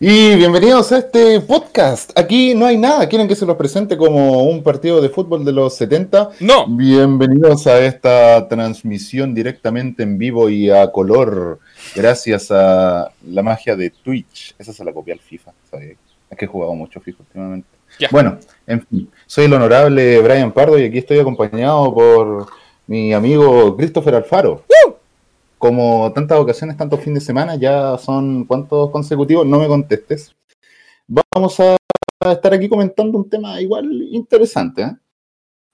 Y bienvenidos a este podcast. Aquí no hay nada. ¿Quieren que se los presente como un partido de fútbol de los 70? No. Bienvenidos a esta transmisión directamente en vivo y a color, gracias a la magia de Twitch. Esa se la copié al FIFA. ¿sabes? Es que he jugado mucho FIFA últimamente. Bueno, en fin, soy el honorable Brian Pardo y aquí estoy acompañado por mi amigo Christopher Alfaro. Como tantas ocasiones, tantos fines de semana, ya son cuántos consecutivos, no me contestes. Vamos a estar aquí comentando un tema igual interesante. ¿eh?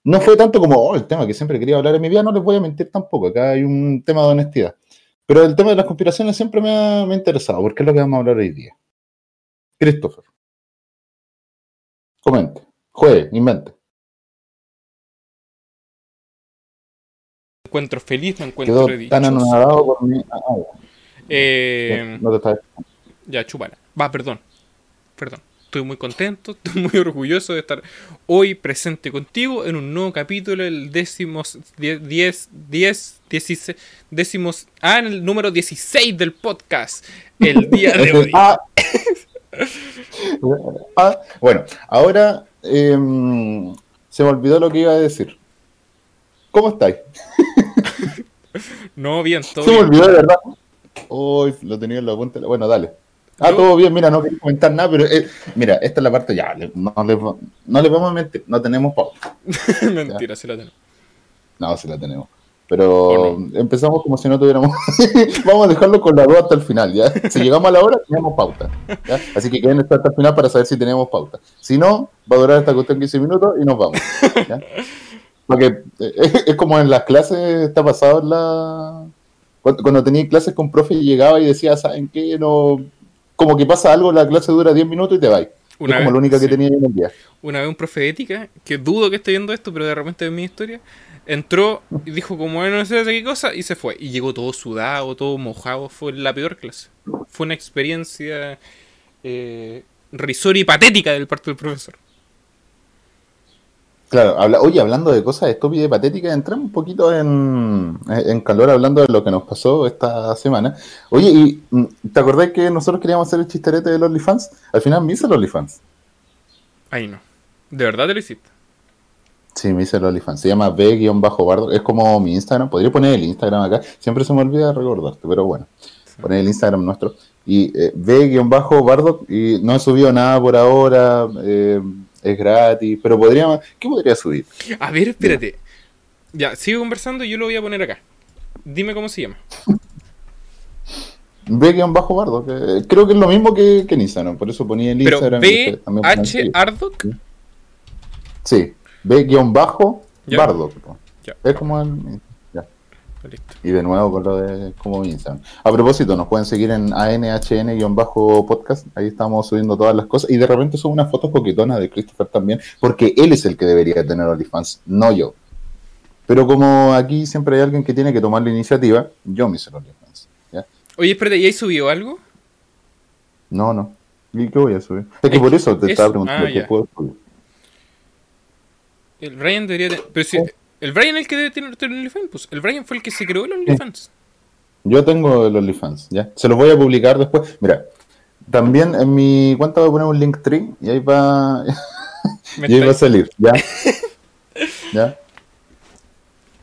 No fue tanto como oh, el tema que siempre quería hablar en mi vida, no les voy a mentir tampoco, acá hay un tema de honestidad. Pero el tema de las conspiraciones siempre me ha, me ha interesado, porque es lo que vamos a hablar hoy día. Christopher. Comente, juegue, invente. Encuentro feliz, me encuentro Quedó tan anonadado por mí. Ah, ah, Eh, ya, no te estaba ya, chúpala. Va, perdón. Perdón. Estoy muy contento, estoy muy orgulloso de estar hoy presente contigo en un nuevo capítulo, el décimos, die- diez, diez, dieciséis, décimos, ah, en el número 16 del podcast, el día de hoy. Ah. Ah, bueno, ahora em, se me olvidó lo que iba a decir. ¿Cómo estáis? No, bien, todo Se me olvidó de verdad. Uy, lo tenía en la punta. Bueno, dale. Ah, todo bien, mira, no quería comentar nada, pero eh, mira, esta es la parte ya, le- no les, va- no les vamos a mentir, no tenemos pauta. Mentira, sí la tengo. No, sí la tenemos. Pero ¿O empezamos como si no tuviéramos. Vamos a dejarlo con la duda hasta el final, ¿ya? Si llegamos a la hora, tenemos pauta. ¿ya? Así que queden hasta el final para saber si tenemos pauta. Si no, va a durar esta cuestión 15 minutos y nos vamos. ¿ya? Porque eh, es, como en las clases, está pasado en la. Cuando, cuando tenía clases con profe y llegaba y decía, ¿saben qué? No. Como que pasa algo, la clase dura 10 minutos y te vas. Una es como vez, la única que tenía en el día. una vez un profe de ética, que dudo que esté viendo esto, pero de repente en mi historia, entró y dijo como bueno, no sé de qué cosa, y se fue. Y llegó todo sudado, todo mojado. Fue la peor clase. Fue una experiencia eh, risoria y patética del parte del profesor. Claro, habla, oye, hablando de cosas estúpidas y patéticas, entramos un poquito en, en calor hablando de lo que nos pasó esta semana. Oye, ¿y mm, te acordás que nosotros queríamos hacer el chisterete del OnlyFans? Al final me hice el OnlyFans. Ahí no. ¿De verdad te lo hiciste? Sí, me hice el OnlyFans. Se llama B-Bardo. Es como mi Instagram. Podría poner el Instagram acá. Siempre se me olvida recordarte, pero bueno. Poner el Instagram nuestro. Y eh, B-Bardo. Y no he subido nada por ahora. eh, es gratis. Pero podría. ¿Qué podría subir? A ver, espérate. Ya, sigo conversando y yo lo voy a poner acá. Dime cómo se llama. B-Bardo. que creo que es lo mismo que, que en Instagram. Por eso ponía el Pero Instagram. B H Ardoc. Sí. B-Bardo. Ya. Ya. Es como el. Listo. Y de nuevo con lo de mi Instagram. A propósito, nos pueden seguir en ANHN-podcast. Ahí estamos subiendo todas las cosas. Y de repente subo unas fotos coquetonas de Christopher también, porque él es el que debería tener OnlyFans, no yo. Pero como aquí siempre hay alguien que tiene que tomar la iniciativa, yo me hice el OnlyFans. ¿ya? Oye, espérate, ¿y ahí subió algo? No, no. ¿Y qué voy a subir? Es que Es por eso te eso- estaba preguntando ah, qué puedo subir. El Brian debería. Pero si. El Brian es el que debe tener el OnlyFans. Pues el Brian fue el que se creó el OnlyFans. Yo tengo el OnlyFans, ¿ya? Se los voy a publicar después. Mira, también en mi cuenta voy a poner un link tree y ahí va, y ahí va a salir, ¿ya? ¿Ya?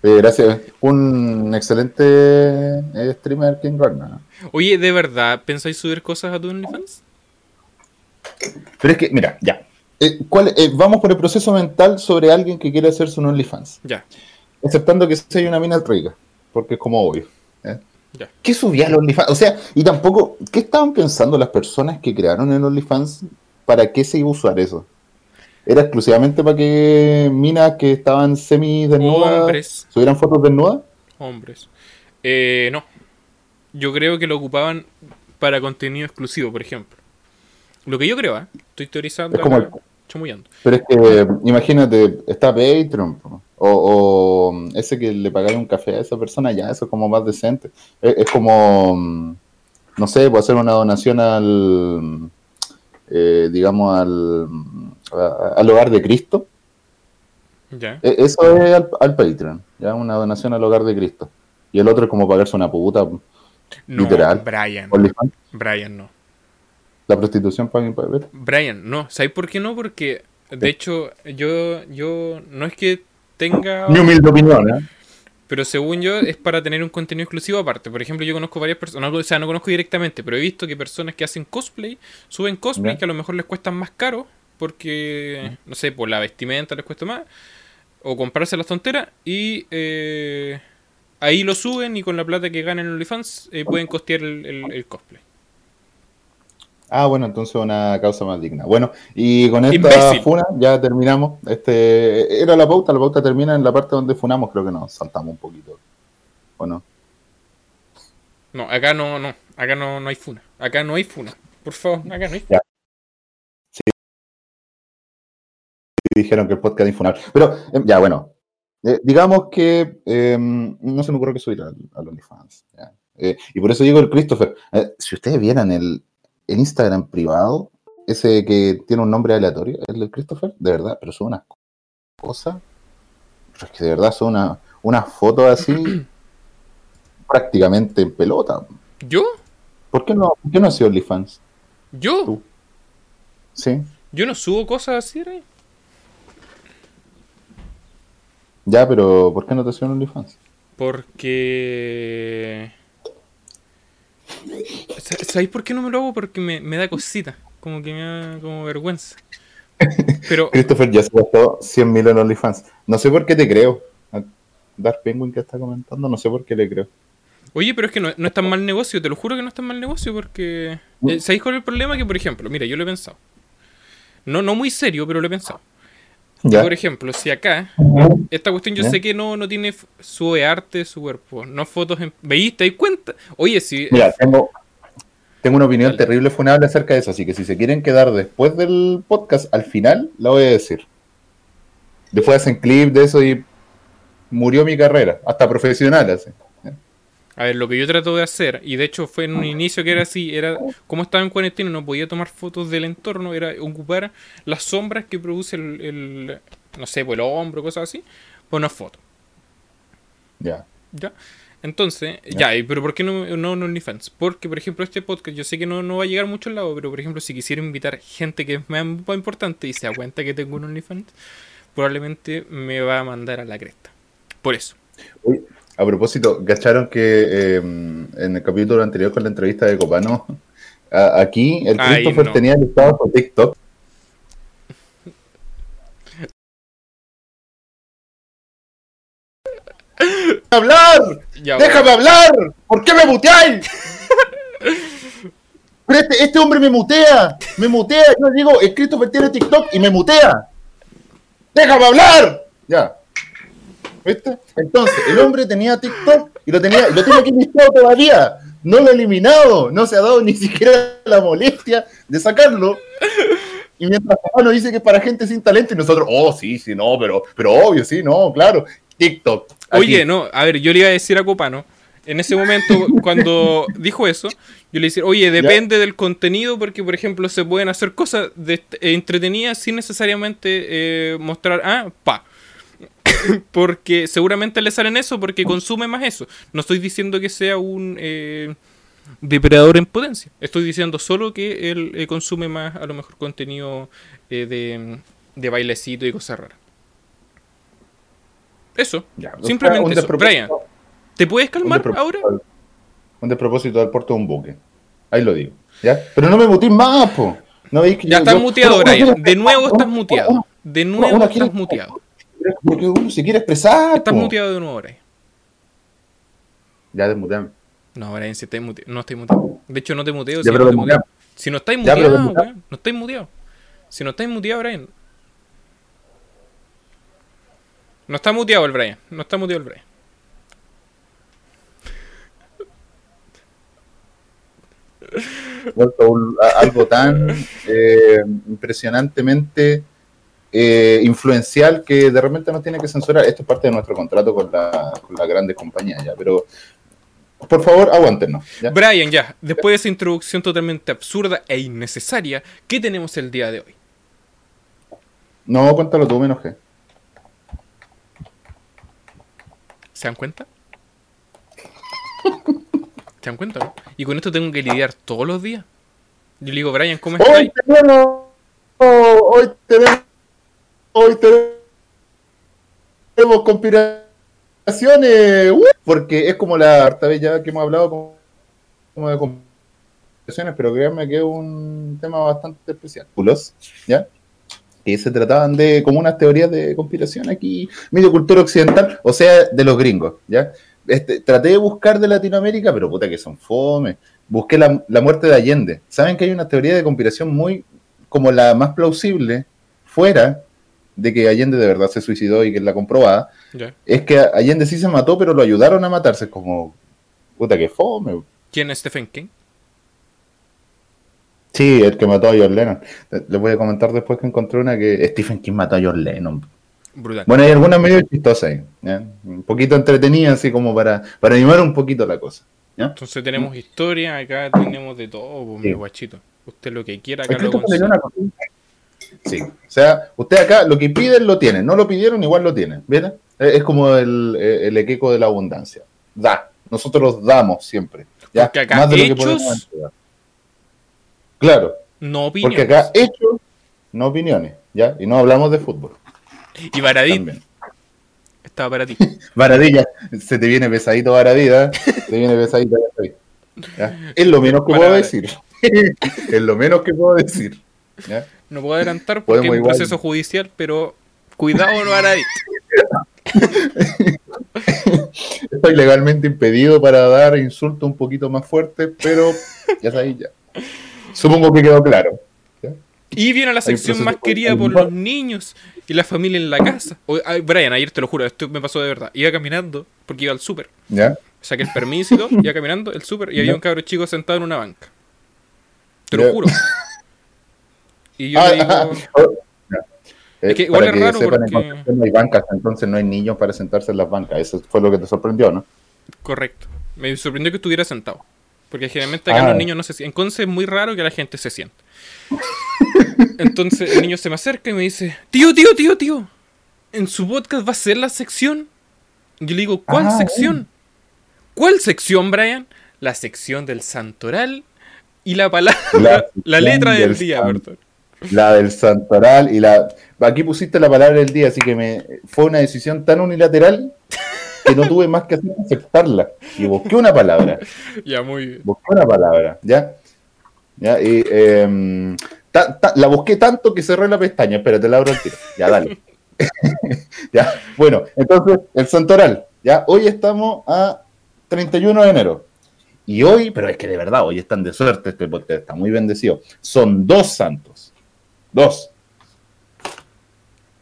Eh, gracias. Un excelente eh, streamer King Gardner. Oye, ¿de verdad pensáis subir cosas a tu OnlyFans? Pero es que, mira, ya. Eh, ¿cuál- eh, vamos por el proceso mental sobre alguien que quiere hacerse un OnlyFans. Ya, Aceptando que sea una mina rica, porque es como obvio. ¿eh? ya. ¿Qué subía al OnlyFans? O sea, y tampoco, ¿qué estaban pensando las personas que crearon el OnlyFans? ¿Para qué se iba a usar eso? ¿Era exclusivamente para que minas que estaban semi desnudas Hombres. subieran fotos desnudas? Hombres. Eh, no. Yo creo que lo ocupaban para contenido exclusivo, por ejemplo. Lo que yo creo, ¿eh? Estoy teorizando, Es como el- chamullando. Pero es que, imagínate, está Patreon, o, o ese que le pagáis un café a esa persona, ya, eso es como más decente. Es, es como, no sé, puedo hacer una donación al, eh, digamos, al, a- al hogar de Cristo. Ya. E- Eso es al, al Patreon, ya, una donación al hogar de Cristo. Y el otro es como pagarse una puta. No, literal. Brian. Brian no. La prostitución para mi padre. Brian, no. ¿Sabes por qué no? Porque, de hecho, yo, yo no es que tenga... Mi humilde opinión, ¿eh? Pero según yo, es para tener un contenido exclusivo aparte. Por ejemplo, yo conozco varias personas, o sea, no conozco directamente, pero he visto que personas que hacen cosplay suben cosplay que a lo mejor les cuestan más caro porque, no sé, por la vestimenta les cuesta más, o comprarse las tonteras, y eh, ahí lo suben y con la plata que ganan en OnlyFans eh, pueden costear el, el- el cosplay. Ah, bueno, entonces una causa más digna. Bueno, y con esta Imbécil. funa ya terminamos. Este era la pauta, la pauta termina en la parte donde funamos, creo que nos saltamos un poquito. ¿O no? No, acá no, no, acá no, no hay funa. Acá no hay funa. Por favor, acá no hay funa. dijeron que el podcast es infunable. Pero eh, ya, bueno. Eh, digamos que eh, no se me ocurre que subir al, al OnlyFans. Eh, y por eso digo el Christopher. eh, si ustedes vieran el, el Instagram privado, ese que tiene un nombre aleatorio, el del Christopher, de verdad, pero son unas cosas. Pero es que de verdad son una, unas fotos así prácticamente en pelota. ¿Yo? ¿Por qué no, por qué no ha sido OnlyFans? ¿Yo? Tú. Sí. Yo no subo cosas así, ¿eh? Ya, pero ¿por qué no te hicieron OnlyFans? Porque. Sa- ¿Sabéis por qué no me lo hago? Porque me, me da cosita. Como que me da como vergüenza. Pero, Christopher ya se gastó 100 mil en OnlyFans. No sé por qué te creo. A Dark Penguin que está comentando, no sé por qué le creo. oye, pero es que no, no es tan mal negocio. Te lo juro que no es tan mal negocio porque. eh, ¿Sabéis cuál es el problema? Que, por ejemplo, mira, yo lo he pensado. No, no muy serio, pero lo he pensado. Ya. Por ejemplo, si acá, esta cuestión yo Ya. sé que no, no tiene sube arte su cuerpo, no fotos en... ¿Veis? ¿Te das cuenta? Oye, si... Mira, tengo, tengo una opinión Dale. terrible funable acerca de eso, así que si se quieren quedar después del podcast, al final la voy a decir. Después hacen clip de eso y murió mi carrera, hasta profesional así. A ver, lo que yo trato de hacer, y de hecho fue en un inicio que era así, era como estaba en cuarentena y no podía tomar fotos del entorno, era ocupar las sombras que produce el, el- no sé, pues el hombro, cosas así, por una foto. Ya. ¿Ya? Entonces, ya, y pero ¿por qué no, no en OnlyFans? Porque, por ejemplo, este podcast, yo sé que no, no va a llegar mucho al lado, pero por ejemplo, si quisiera invitar gente que es más importante y se da cuenta que tengo un OnlyFans, probablemente me va a mandar a la cresta. Por eso. Uy, a propósito, ¿cacharon que eh, en el capítulo anterior con la entrevista de Copano, a- aquí el Ay, Christopher no. tenía listado su TikTok? ¡Hablar! Ya, ¡Déjame hablar! ¿Por qué me muteáis? Pero este, este hombre me mutea, me mutea. Yo digo, el Christopher tiene TikTok y me mutea. ¡Déjame hablar! Ya. ¿Viste? Entonces, el hombre tenía TikTok y lo tenía, y lo tiene aquí listado todavía. No lo ha eliminado, no se ha dado ni siquiera la molestia de sacarlo. Y mientras papá nos dice que es para gente sin talento, y nosotros, oh, sí, sí, no, pero, pero obvio, sí, no, claro. TikTok. aquí. Oye, no, a ver, yo le iba a decir a Copano, en ese momento, cuando dijo eso, yo le decía, oye, depende del contenido, porque por ejemplo se pueden hacer cosas de, eh, entretenidas sin necesariamente eh, mostrar, ah, pa. porque seguramente le salen eso porque consume más eso. No estoy diciendo que sea un eh, depredador en potencia. Estoy diciendo solo que él eh, consume más, a lo mejor, contenido eh, de, de bailecito y cosas raras. Eso. Ya, Simplemente un eso. Brian, ¿te puedes calmar ahora? Un despropósito del puerto de un buque. Ahí lo digo. ¿Ya? Pero no me mutees más, po. ¿No veis que Ya yo- estás yo- muteado, Brian. De nuevo estás muteado. De nuevo estás muteado. Porque uno se quiere expresar. Estás po. muteado de nuevo, Brian. Ya desmuteame. No, Brian, si estáis muteado. No estoy muteado. De hecho, no te muteo. Si Ya, no, pero te muteo. si no estáis Ya, muteado, weón. No estáis muteado. Si no estáis muteado, Brian. No está muteado el Brian. No está muteado el Brian. vuelto algo tan eh, impresionantemente eh, influencial que de repente nos tiene que censurar. Esto es parte de nuestro contrato con, la, con las grandes compañías, ya, pero por favor, aguántenos. ¿ya? Brian, ya. Después de esa introducción totalmente absurda e innecesaria, ¿qué tenemos el día de hoy? No, cuéntalo tú, me enojé. ¿Se dan cuenta? ¿Se dan cuenta? no? Y con esto tengo que lidiar todos los días. Yo le digo, Brian, ¿cómo estás? Hoy tenemos, hoy tenemos, hoy tenemos conspiraciones, ¡uh! porque es como la harta vez ya que hemos hablado como, de conspiraciones, pero créanme que es un tema bastante especial. ¿Ya? que se trataban de como unas teorías de conspiración aquí, medio cultura occidental, o sea, de los gringos, ¿ya? Este, traté de buscar de Latinoamérica, pero puta que son fome. Busqué la, muerte de Allende. Saben que hay una teoría de conspiración muy, como la más plausible, fuera de que Allende de verdad se suicidó y que es la comprobada, es que Allende sí se mató, pero lo ayudaron a matarse. Es como, puta que fome. ¿Quién es Stephen King? Sí, el que mató a John Lennon. Les voy a comentar después que encontré una que Stephen King mató a John Lennon. Brutal. Bueno, hay algunas medio chistosas ahí, un poquito entretenidas, así como para, para animar un poquito la cosa. ¿ya? Entonces tenemos historia, acá tenemos de todo, pues, Sí. mi guachito. Usted lo que quiera, acá lo consigue. Sí, o sea, usted acá lo que piden lo tienen, no lo pidieron, igual lo tienen, ¿verdad? Es es como el, el equeco de la abundancia. Da, nosotros damos siempre. ¿ya? Porque acá Más de lo que podemos. Claro, No opiniones. porque acá hechos, no opiniones, ¿ya? Y no hablamos de fútbol. Y También. estaba para ti. Varadilla, se te viene pesadito Varadilla, te viene pesadito. ¿Ya? Es lo menos que Para puedo decir. es lo menos que puedo decir. ¿ya? No puedo adelantar porque es un proceso judicial, pero cuidado, Baradit. Estoy legalmente impedido para dar insultos un poquito más fuertes, pero ya sabéis ya. Supongo que quedó claro. Y viene la sección más querida por los niños y la familia en la casa. O- ay, Brian, ayer te lo juro, esto me pasó de verdad. Iba caminando porque iba al súper. ¿Ya? Saqué el permiso y todo, iba caminando el súper y había Ya. un cabro chico sentado en una banca. Te lo Ya. juro. Y yo Ah, le digo, oh, ya. Es que Eh, igual para es que raro sepan, en porque- Concepción no hay bancas, entonces no hay niños para sentarse en las bancas. Eso fue lo que te sorprendió, ¿no? correcto. Me sorprendió que estuviera sentado. Porque generalmente acá Ah. los niños no se sientan. En Conce es muy raro que la gente se siente. Entonces el niño se me acerca y me dice, tío, tío, tío, tío, ¿en su podcast va a ser la sección? Yo le digo, ¿cuál Ah, sección? ¿Cuál sección, Brian? La sección del santoral y la palabra, la, La letra del del día, perdón. La del santoral y la... Aquí pusiste la palabra del día, así que me fue una decisión tan unilateral que no tuve más que hacer aceptarla. Y busqué una palabra. Ya, muy bien. Busqué una palabra, ¿ya? ¿Ya? Y, em, ta- ta- la busqué tanto que cerré la pestaña. Espérate, la abro el tiro. Ya, dale. ya, bueno, entonces, el santoral. ¿ya? Hoy estamos a 31 de enero. Y hoy, pero es que de verdad, hoy están de suerte este podcast, está muy bendecido. Son dos santos. Dos.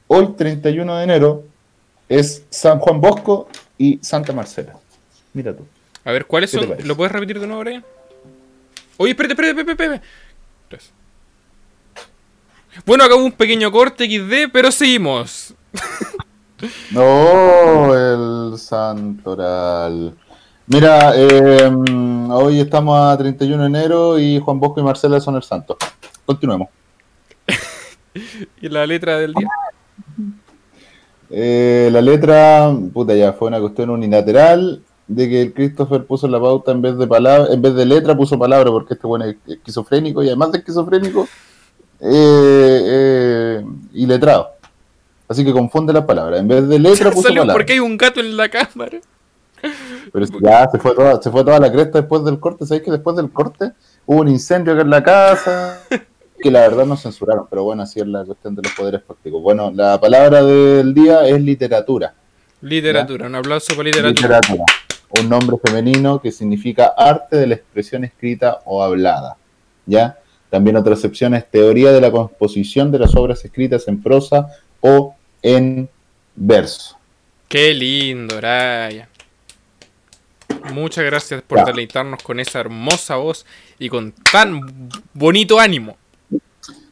Hoy, 31 de enero, es San Juan Bosco y Santa Marcela. Mira tú. A ver, ¿cuáles ¿Qué te son? ¿Lo puedes repetir de nuevo, Brian? Oye, espérate, espérate, espérate, espérate. Tres. Bueno, acabó un pequeño corte XD, pero seguimos. No, el Santoral. Mira, eh, hoy estamos a 31 de enero y Juan Bosco y Marcela son el santo. Continuemos. Y la letra del día. Eh, la letra, puta, ya fue una cuestión unilateral de que el Christopher puso la pauta en vez de palabra, en vez de letra puso palabra porque este bueno es esquizofrénico y además de esquizofrénico, eh, eh, y letrado. Así que confunde las palabras. En vez de letra puso palabra. porque hay un gato en la cámara. Pero ya se fue, toda, se fue toda la cresta después del corte. ¿Sabéis que después del corte hubo un incendio acá en la casa? Que la verdad nos censuraron, pero bueno, así es la cuestión de los poderes fácticos. Bueno, la palabra del día es literatura. Literatura, un aplauso para literatura. Literatura. Un nombre femenino que significa arte de la expresión escrita o hablada. ¿Ya? También otra excepción es teoría de la composición de las obras escritas en prosa o en verso. Qué lindo, Brian. Muchas gracias por Ya. deleitarnos con esa hermosa voz y con tan bonito ánimo.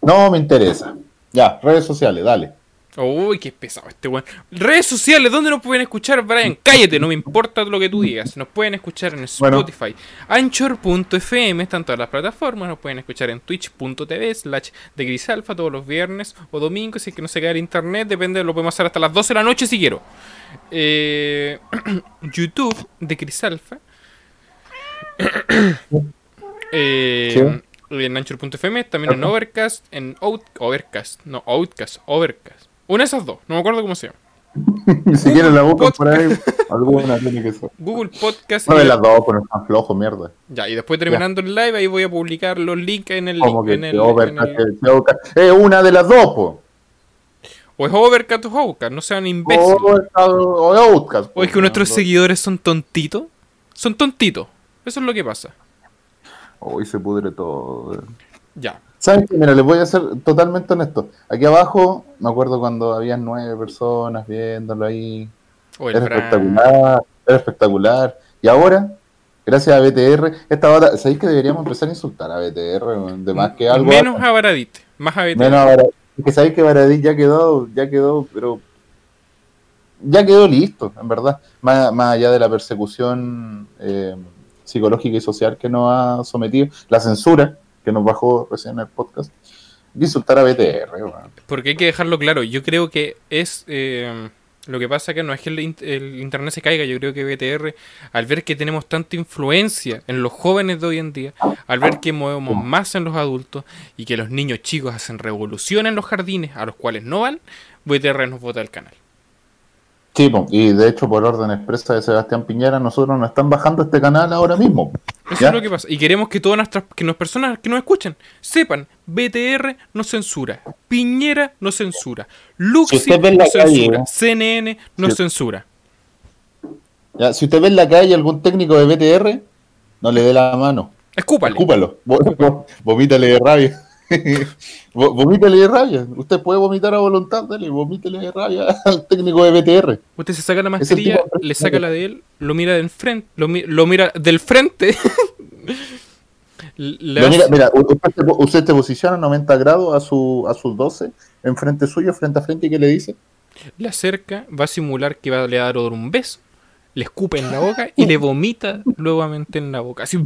No me interesa. Ya, redes sociales, dale. Uy, qué pesado este weón. Redes sociales, ¿dónde nos pueden escuchar, Brian? Cállate, no me importa lo que tú digas. Nos pueden escuchar en Bueno. Spotify, Anchor.fm, están todas las plataformas. Nos pueden escuchar en Twitch.tv, slash de Grisalfa todos los viernes o domingos. Si es que no se cae el internet, depende, lo podemos hacer hasta las 12 de la noche si quiero. Eh, YouTube de Grisalfa. Eh, Sí. En Anchor.fm, también en Overcast, en Out, Overcast, no, Outcast, Overcast. Una de esas dos, no me acuerdo cómo se llama. si quieren la buscan por ahí, alguna tiene que ser. Google Podcast. No y- de las dos, pero están flojos, mierda. Ya, y después terminando el live, ahí voy a publicar los links en el. Como que en el, te over- en el- te over- Es una de las dos, po. o es Overcast o Overcast, no sean imbéciles. Overcast O Outcast. O es que nuestros seguidores son tontitos. Son tontitos. Eso es lo que pasa. Hoy se pudre todo. Ya. ¿Saben qué? Mira, les voy a ser totalmente honesto. Aquí abajo, me acuerdo cuando habían nueve personas viéndolo ahí. Era Fran. espectacular, era espectacular. Y ahora, gracias a BTR, esta bata, ¿sabéis que deberíamos empezar a insultar a BTR? De más que algo. Menos a Baradit. Más a BT. Menos a Baradí. Es que sabéis que Baradí ya quedó, ya quedó, pero. Ya quedó listo, en verdad. Más, más allá de la persecución eh, psicológica y social que nos ha sometido, la censura que nos bajó recién en el podcast. Que insultar a BTR. Porque hay que dejarlo claro. Yo creo que es. eh, lo que pasa que no es que el, el internet se caiga. Yo creo que BTR, al ver que tenemos tanta influencia en los jóvenes de hoy en día, al ver que movemos más en los adultos y que los niños chicos hacen revolución en los jardines a los cuales no van, BTR nos vota del canal. Sí, y de hecho, por orden expresa de Sebastián Piñera, nosotros nos están bajando este canal ahora mismo. Eso ¿Ya? es lo que pasa. Y queremos que todas nuestras que las personas que nos escuchan sepan, BTR no censura, Piñera no censura, Luxi usted ve en no la calle, censura, ¿no? CNN no censura. Ya, si usted ve en la calle algún técnico de BTR, no le dé la mano. Escúpale. Escúpalo. Vo- Vomítale de rabia. Vo- Vomítale de rabia. Usted puede vomitar a voluntad, dale, vomítale de rabia al técnico de BTR. Usted se saca la mascarilla, de le saca la de él, lo mira del frente, lo, mi- lo mira del frente. mira, mira, usted, usted se posiciona a 90 grados a, su, a sus 12, enfrente suyo, frente a frente, y ¿qué le dice? le acerca, va a simular que va a le dar un beso, le escupe en la boca y le vomita nuevamente en la boca. Así.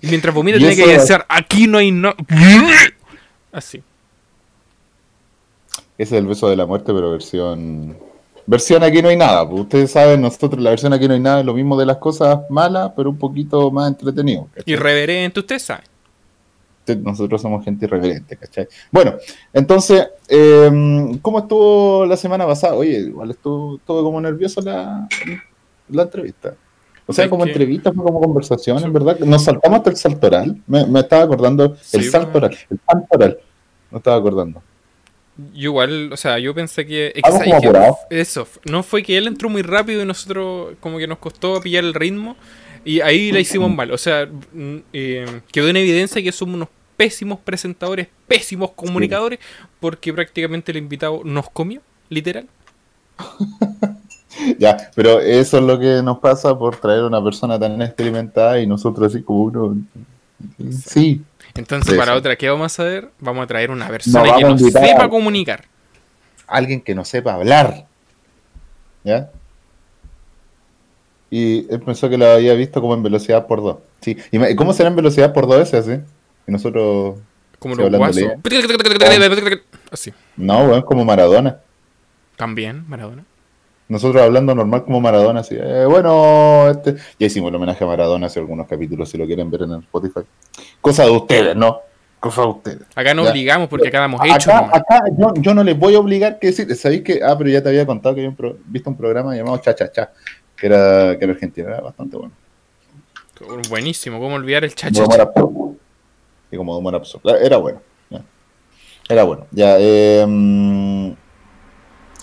Y mientras vomita tiene que decir, aquí no hay no. Así. Ese es el beso de la muerte, pero versión. Versión aquí no hay nada. pues ustedes saben, nosotros la versión aquí no hay nada es lo mismo de las cosas malas, pero un poquito más entretenido. ¿cachai? Irreverente, usted sabe. Nosotros somos gente irreverente, ¿cachai? Bueno, entonces, eh, ¿cómo estuvo la semana pasada? Oye, igual estuvo, estuvo como nervioso la, la entrevista. O sea, como que- entrevista, fue como conversación, en verdad. Nos saltamos hasta el salto oral. Me, me estaba acordando, el Sí, salto bueno. oral, el salto oral. No estaba acordando. Yo igual, o sea, yo pensé que... que, Vamos ¿sabes como apurados. Eso, no fue que él entró muy rápido y nosotros como que nos costó pillar el ritmo y ahí la hicimos mal. O sea, mm, eh, quedó en evidencia que somos unos pésimos presentadores, pésimos comunicadores, porque prácticamente el invitado nos comió, literal. Ya, pero eso es lo que nos pasa por traer una persona tan experimentada y nosotros así como uno. Sí, Entonces, para otra, ¿qué vamos a hacer? Vamos a traer una persona que a nos sepa a- comunicar. alguien que no sepa hablar. ¿Ya? Y él pensó que lo había visto como en velocidad por dos. Sí. ¿Y cómo será en velocidad por dos ese así? Y nosotros. Como los guasos. Así. No, weón, como Maradona. También, Maradona. Nosotros hablando normal como Maradona, así. eh, bueno, este... ya hicimos el homenaje a Maradona hace algunos capítulos, si lo quieren ver en el Spotify. Cosa de ustedes, ¿no? Cosa de ustedes. Acá nos Ya. obligamos porque acá damos hecho Acá, nomás. acá yo, yo no les voy a obligar que decir, ¿sabéis que? Ah, pero ya te había contado que había un pro- visto un programa llamado Cha Cha Cha, que era, que era argentino, era bastante bueno. Buenísimo, ¿cómo olvidar el de humor absurdo. Y como. Era bueno. Era bueno. Ya, eh,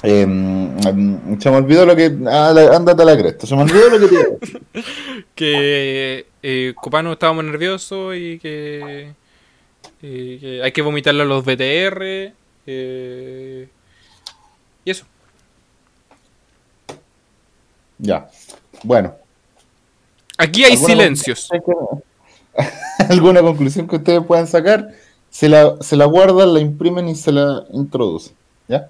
eh, mm, se me olvidó lo que. Ah, ándate a la cresta. Se me olvidó lo que te que eh, Copano estábamos nerviosos y que, y que hay que vomitarle a los BTR. eh, y eso. Ya. Bueno. Aquí hay ¿Alguna silencios. conclusión que- ¿Alguna conclusión que ustedes puedan sacar? Se la, se la guardan, la imprimen y se la introducen. ¿Ya?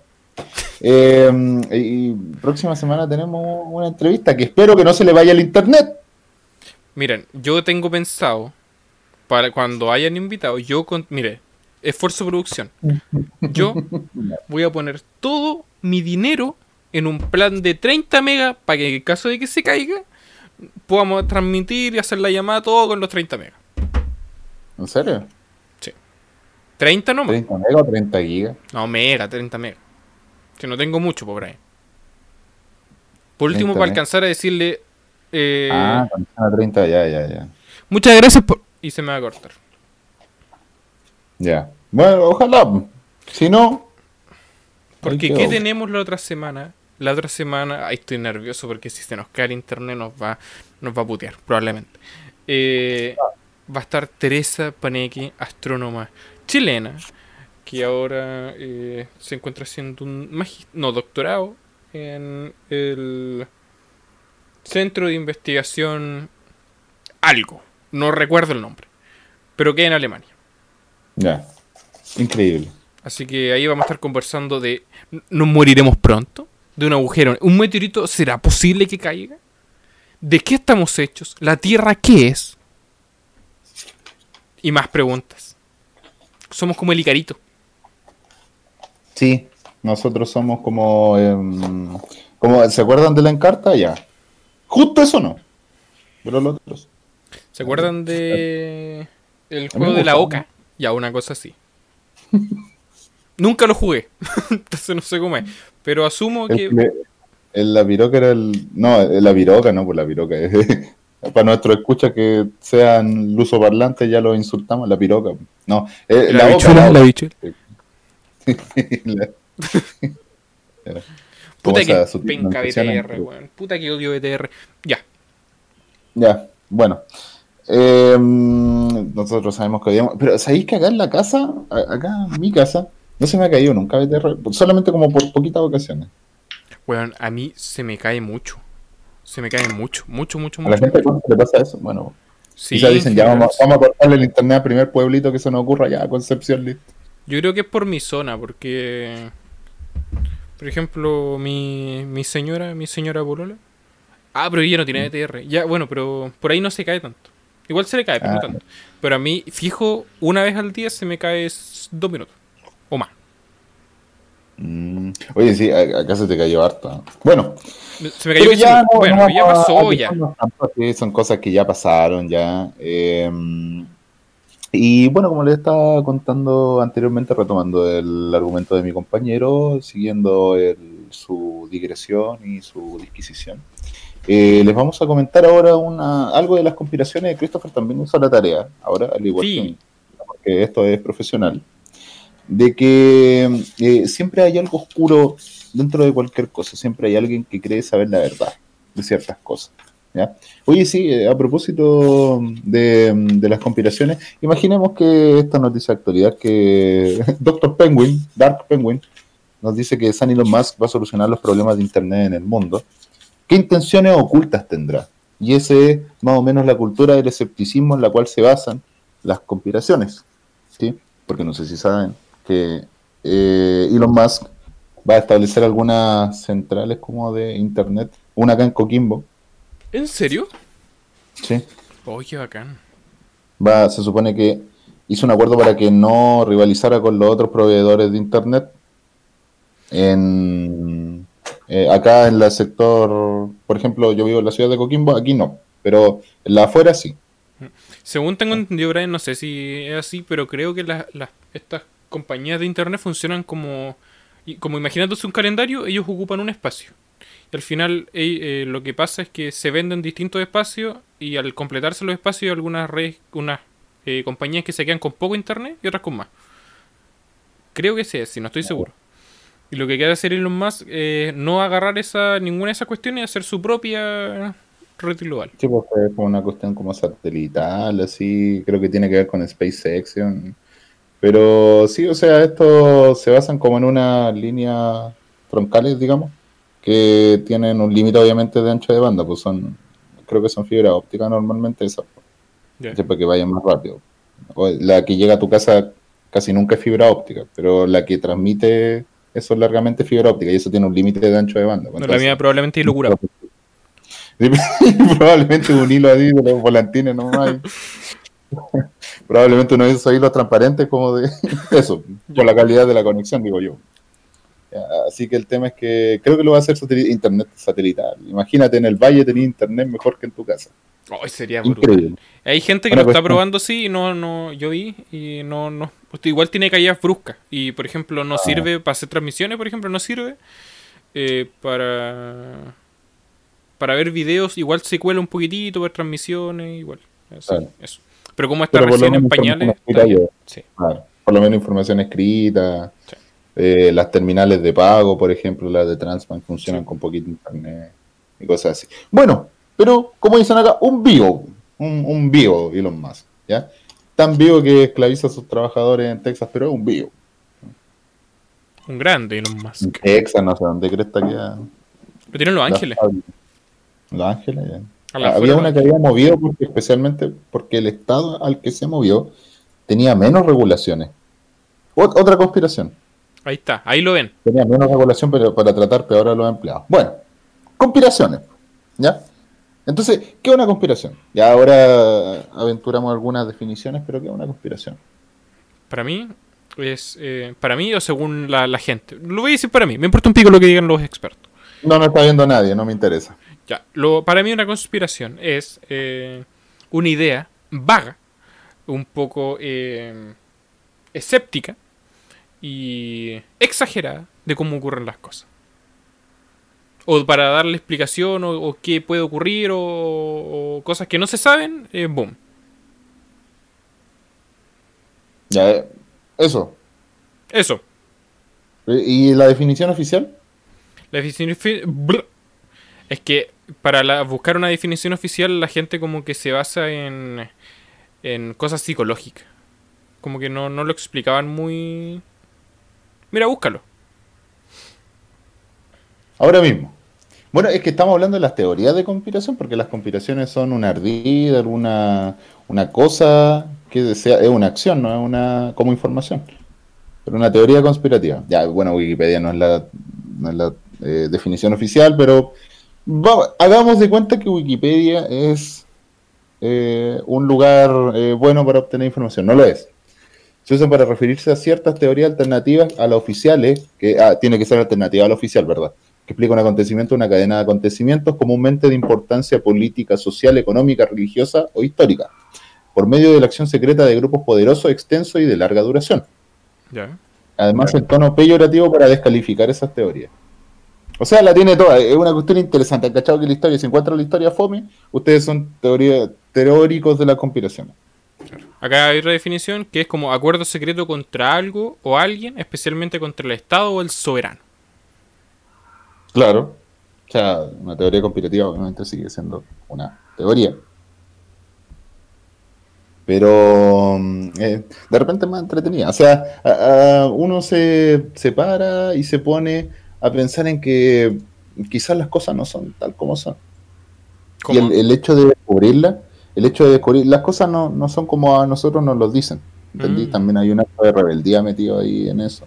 Eh, y próxima semana tenemos una entrevista que espero que no se le vaya al internet. Miren, yo tengo pensado, para cuando hayan invitado, yo, con, mire, esfuerzo producción. Yo voy a poner todo mi dinero en un plan de 30 megas para que en caso de que se caiga, podamos transmitir y hacer la llamada todo con los 30 megas. ¿En serio? 30 nomás. 30 mega o 30 gigas. No, mega, 30 mega. Que no tengo mucho, por ahí. Por último, 30 para mega. alcanzar a decirle. eh, Ah, cuando están a 30, ya, ya, ya. Muchas gracias por. Y se me va a cortar. Ya. Bueno, ojalá. Si no, Porque, ¿qué tenemos la otra semana? La otra semana, ahí estoy nervioso porque si se nos cae el internet nos va, nos va a putear, probablemente. Eh, va a estar Teresa Panequi, astrónoma chilena, que ahora eh, se encuentra haciendo un no, doctorado en el Centro de Investigación algo, no recuerdo el nombre, pero que en Alemania. ya. Increíble. Así que ahí vamos a estar conversando de. ¿Nos moriremos pronto? De un agujero. ¿Un meteorito será posible que caiga? ¿De qué estamos hechos? ¿La Tierra qué es? Y más preguntas. Somos como el Icarito. Sí, nosotros somos como, em, como. ¿Se acuerdan de la encarta? Ya. Justo eso no. Pero los otros. ¿Se acuerdan de. El juego de la oca? Ya, una cosa así. Nunca lo jugué. Entonces no sé cómo es. Pero asumo que. El, que- el- la piroca era el. No, el- la piroca, no, pues la piroca. Para nuestros escuchas que sean lusoparlantes, ya los insultamos. La piroca. No, eh, La la, la la boca. La-. Puta que penca BTR, weón. Puta que odio BTR. Ya. Ya, bueno. Eh, nosotros sabemos que odiamos. Pero ¿sabéis que acá en la casa, acá en mi casa, no se me ha caído nunca BTR? Solamente como por poquitas ocasiones. Weón, a mí se me cae mucho. Se me cae mucho, mucho, mucho, A la mucho. gente ¿cómo le pasa eso. Bueno, Sí, quizás dicen, en ya vamos, vamos a cortarle el internet al primer pueblito que se nos ocurra, ya, Concepción, listo. Yo creo que es por mi zona, porque. Por ejemplo, mi, mi señora, mi señora Polola. Ah, pero ella no Mm. tiene ETR. Ya, bueno, pero por ahí no se cae tanto. Igual se le cae, pero no Ah. tanto. Pero a mí, fijo, una vez al día se me cae dos minutos. O más. Mm, Oye, sí, acá se te cayó harto. ¿no? Bueno, Se me cayó que ya se no- Bueno, no ya a- pasó a ya. son cosas que ya pasaron ya. eh, y bueno, como les estaba contando anteriormente, retomando el argumento de mi compañero, siguiendo el- su digresión y su disquisición, eh, les vamos a comentar ahora una, algo de las conspiraciones. Christopher también hizo la tarea, ahora, al igual Sí. que porque esto es profesional, de que eh, siempre hay algo oscuro dentro de cualquier cosa, siempre hay alguien que cree saber la verdad de ciertas cosas. ¿Ya? Oye, sí, eh, a propósito de, las conspiraciones, imaginemos que esta noticia de actualidad que Dr. Penguin, Dark Penguin, nos dice que San Elon Musk va a solucionar los problemas de Internet en el mundo. ¿Qué intenciones ocultas tendrá? Y ese es más o menos la cultura del escepticismo en la cual se basan las conspiraciones. ¿sí? Porque no sé si saben que eh, Elon Musk va a establecer algunas centrales como de Internet, una acá en Coquimbo, ¿En serio? ¿sí? Oh, qué bacán. va, se supone que hizo un acuerdo para que no rivalizara con los otros proveedores de internet. En, eh, acá en el sector, por ejemplo, yo vivo en la ciudad de Coquimbo, aquí no, pero en la afuera sí. Según tengo entendido, Brian, no sé si es así, pero creo que las, las- estas compañías de internet funcionan como. Como imaginándose un calendario, ellos ocupan un espacio. Al final eh, eh, lo que pasa es que se venden distintos espacios y al completarse los espacios hay algunas redes, unas eh, compañías que se quedan con poco internet y otras con más. Creo que sí, si no estoy seguro. Y lo que quiere hacer Elon Musk es no agarrar esa, ninguna de esas cuestiones y hacer su propia red global. Sí, pues es como una cuestión como satelital, así, creo que tiene que ver con SpaceX. Pero sí, o sea, esto se basan como en una línea troncales, digamos, que tienen un límite obviamente de ancho de banda, pues son, creo que son fibra óptica normalmente esas, Ya. sí, para que vayan más rápido. O La que llega a tu casa casi nunca es fibra óptica, pero la que transmite eso es largamente fibra óptica y eso tiene un límite de ancho de banda. pues, No, la mía probablemente es locura. Probablemente un hilo ahí de los volantines nomás. Probablemente uno de esos hilos transparentes como de eso, por la calidad de la conexión, digo yo. Así que el tema es que creo que lo va a hacer sateli- internet satelital. Imagínate en el valle tener internet mejor que en tu casa. Oh, sería Increíble. brutal. Hay gente que lo está cuestión- probando sí y no, no, yo vi y no, no. pues, igual tiene caídas bruscas y por ejemplo Ah. no sirve para hacer transmisiones, por ejemplo, no sirve eh, para para ver videos, igual se cuela un poquitito ver transmisiones, igual. Así, Claro. eso. Pero como está recién en pañales, está Sí. Claro, por lo menos información escrita. Sí. Eh, las terminales de pago, por ejemplo, las de Transbank funcionan con poquito internet y cosas así. Bueno, pero como dicen acá, un vivo, un, un vivo Elon Musk, ¿ya? Tan vivo que esclaviza a sus trabajadores en Texas, pero es un vivo. Un grande Elon En Musk. Texas, no sé dónde crees que queda. Lo tienen Los Ángeles. Los Ángeles, ya. Había una que había movido porque, especialmente porque el estado al que se movió tenía menos regulaciones. Ot- otra conspiración. Ahí está, ahí lo ven. Tenía menos regulación pero para tratar peor a los empleados. Bueno, conspiraciones. ¿Ya? Entonces, ¿qué es una conspiración? Ya ahora aventuramos algunas definiciones, pero ¿qué es una conspiración? Para mí es eh, para mí o según la, la gente. Lo voy a decir para mí. Me importa un pico lo que digan los expertos. No, no está viendo nadie, no me interesa. Ya, lo, para mí una conspiración es eh, una idea vaga, un poco eh, escéptica y exagerada de cómo ocurren las cosas. O para darle explicación o, o qué puede ocurrir o, o cosas que no se saben, eh, boom. Ya, eh, eso. Eso. ¿Y la definición oficial? La definición es que para la- buscar una definición oficial la gente como que se basa en, en cosas psicológicas. Como que no, no lo explicaban muy... Mira, búscalo. Ahora mismo. Bueno, es que estamos hablando de las teorías de conspiración, porque las conspiraciones son una ardida, una, una cosa que sea, es una acción, no es una como información. Pero una teoría conspirativa. Ya, bueno, Wikipedia no es la, no es la eh, definición oficial, pero va- hagamos de cuenta que Wikipedia es eh, un lugar eh, bueno para obtener información. No lo es. Se usan para referirse a ciertas teorías alternativas a las oficiales, que ah, tiene que ser alternativa a la oficial, ¿verdad? Que explica un acontecimiento, una cadena de acontecimientos comúnmente de importancia política, social, económica, religiosa o histórica, por medio de la acción secreta de grupos poderosos, extensos y de larga duración. Además, el tono peyorativo para descalificar esas teorías. O sea, la tiene toda. Es una cuestión interesante. ¿Han cachado que la historia, si encuentran la historia fome, ustedes son teoría, teóricos de la conspiración. Acá hay otra definición que es como acuerdo secreto contra algo o alguien, especialmente contra el Estado o el soberano. Claro. O sea, una teoría conspirativa obviamente sigue siendo una teoría. Pero mm, eh, de repente es más entretenida. O sea, a- a- uno se, se para y se pone a pensar en que quizás las cosas no son tal como son. Y el, el hecho de descubrirla, el hecho de descubrir, las cosas no, no son como a nosotros nos lo dicen. ¿Entendí? Mm. También hay una de rebeldía metido ahí en eso.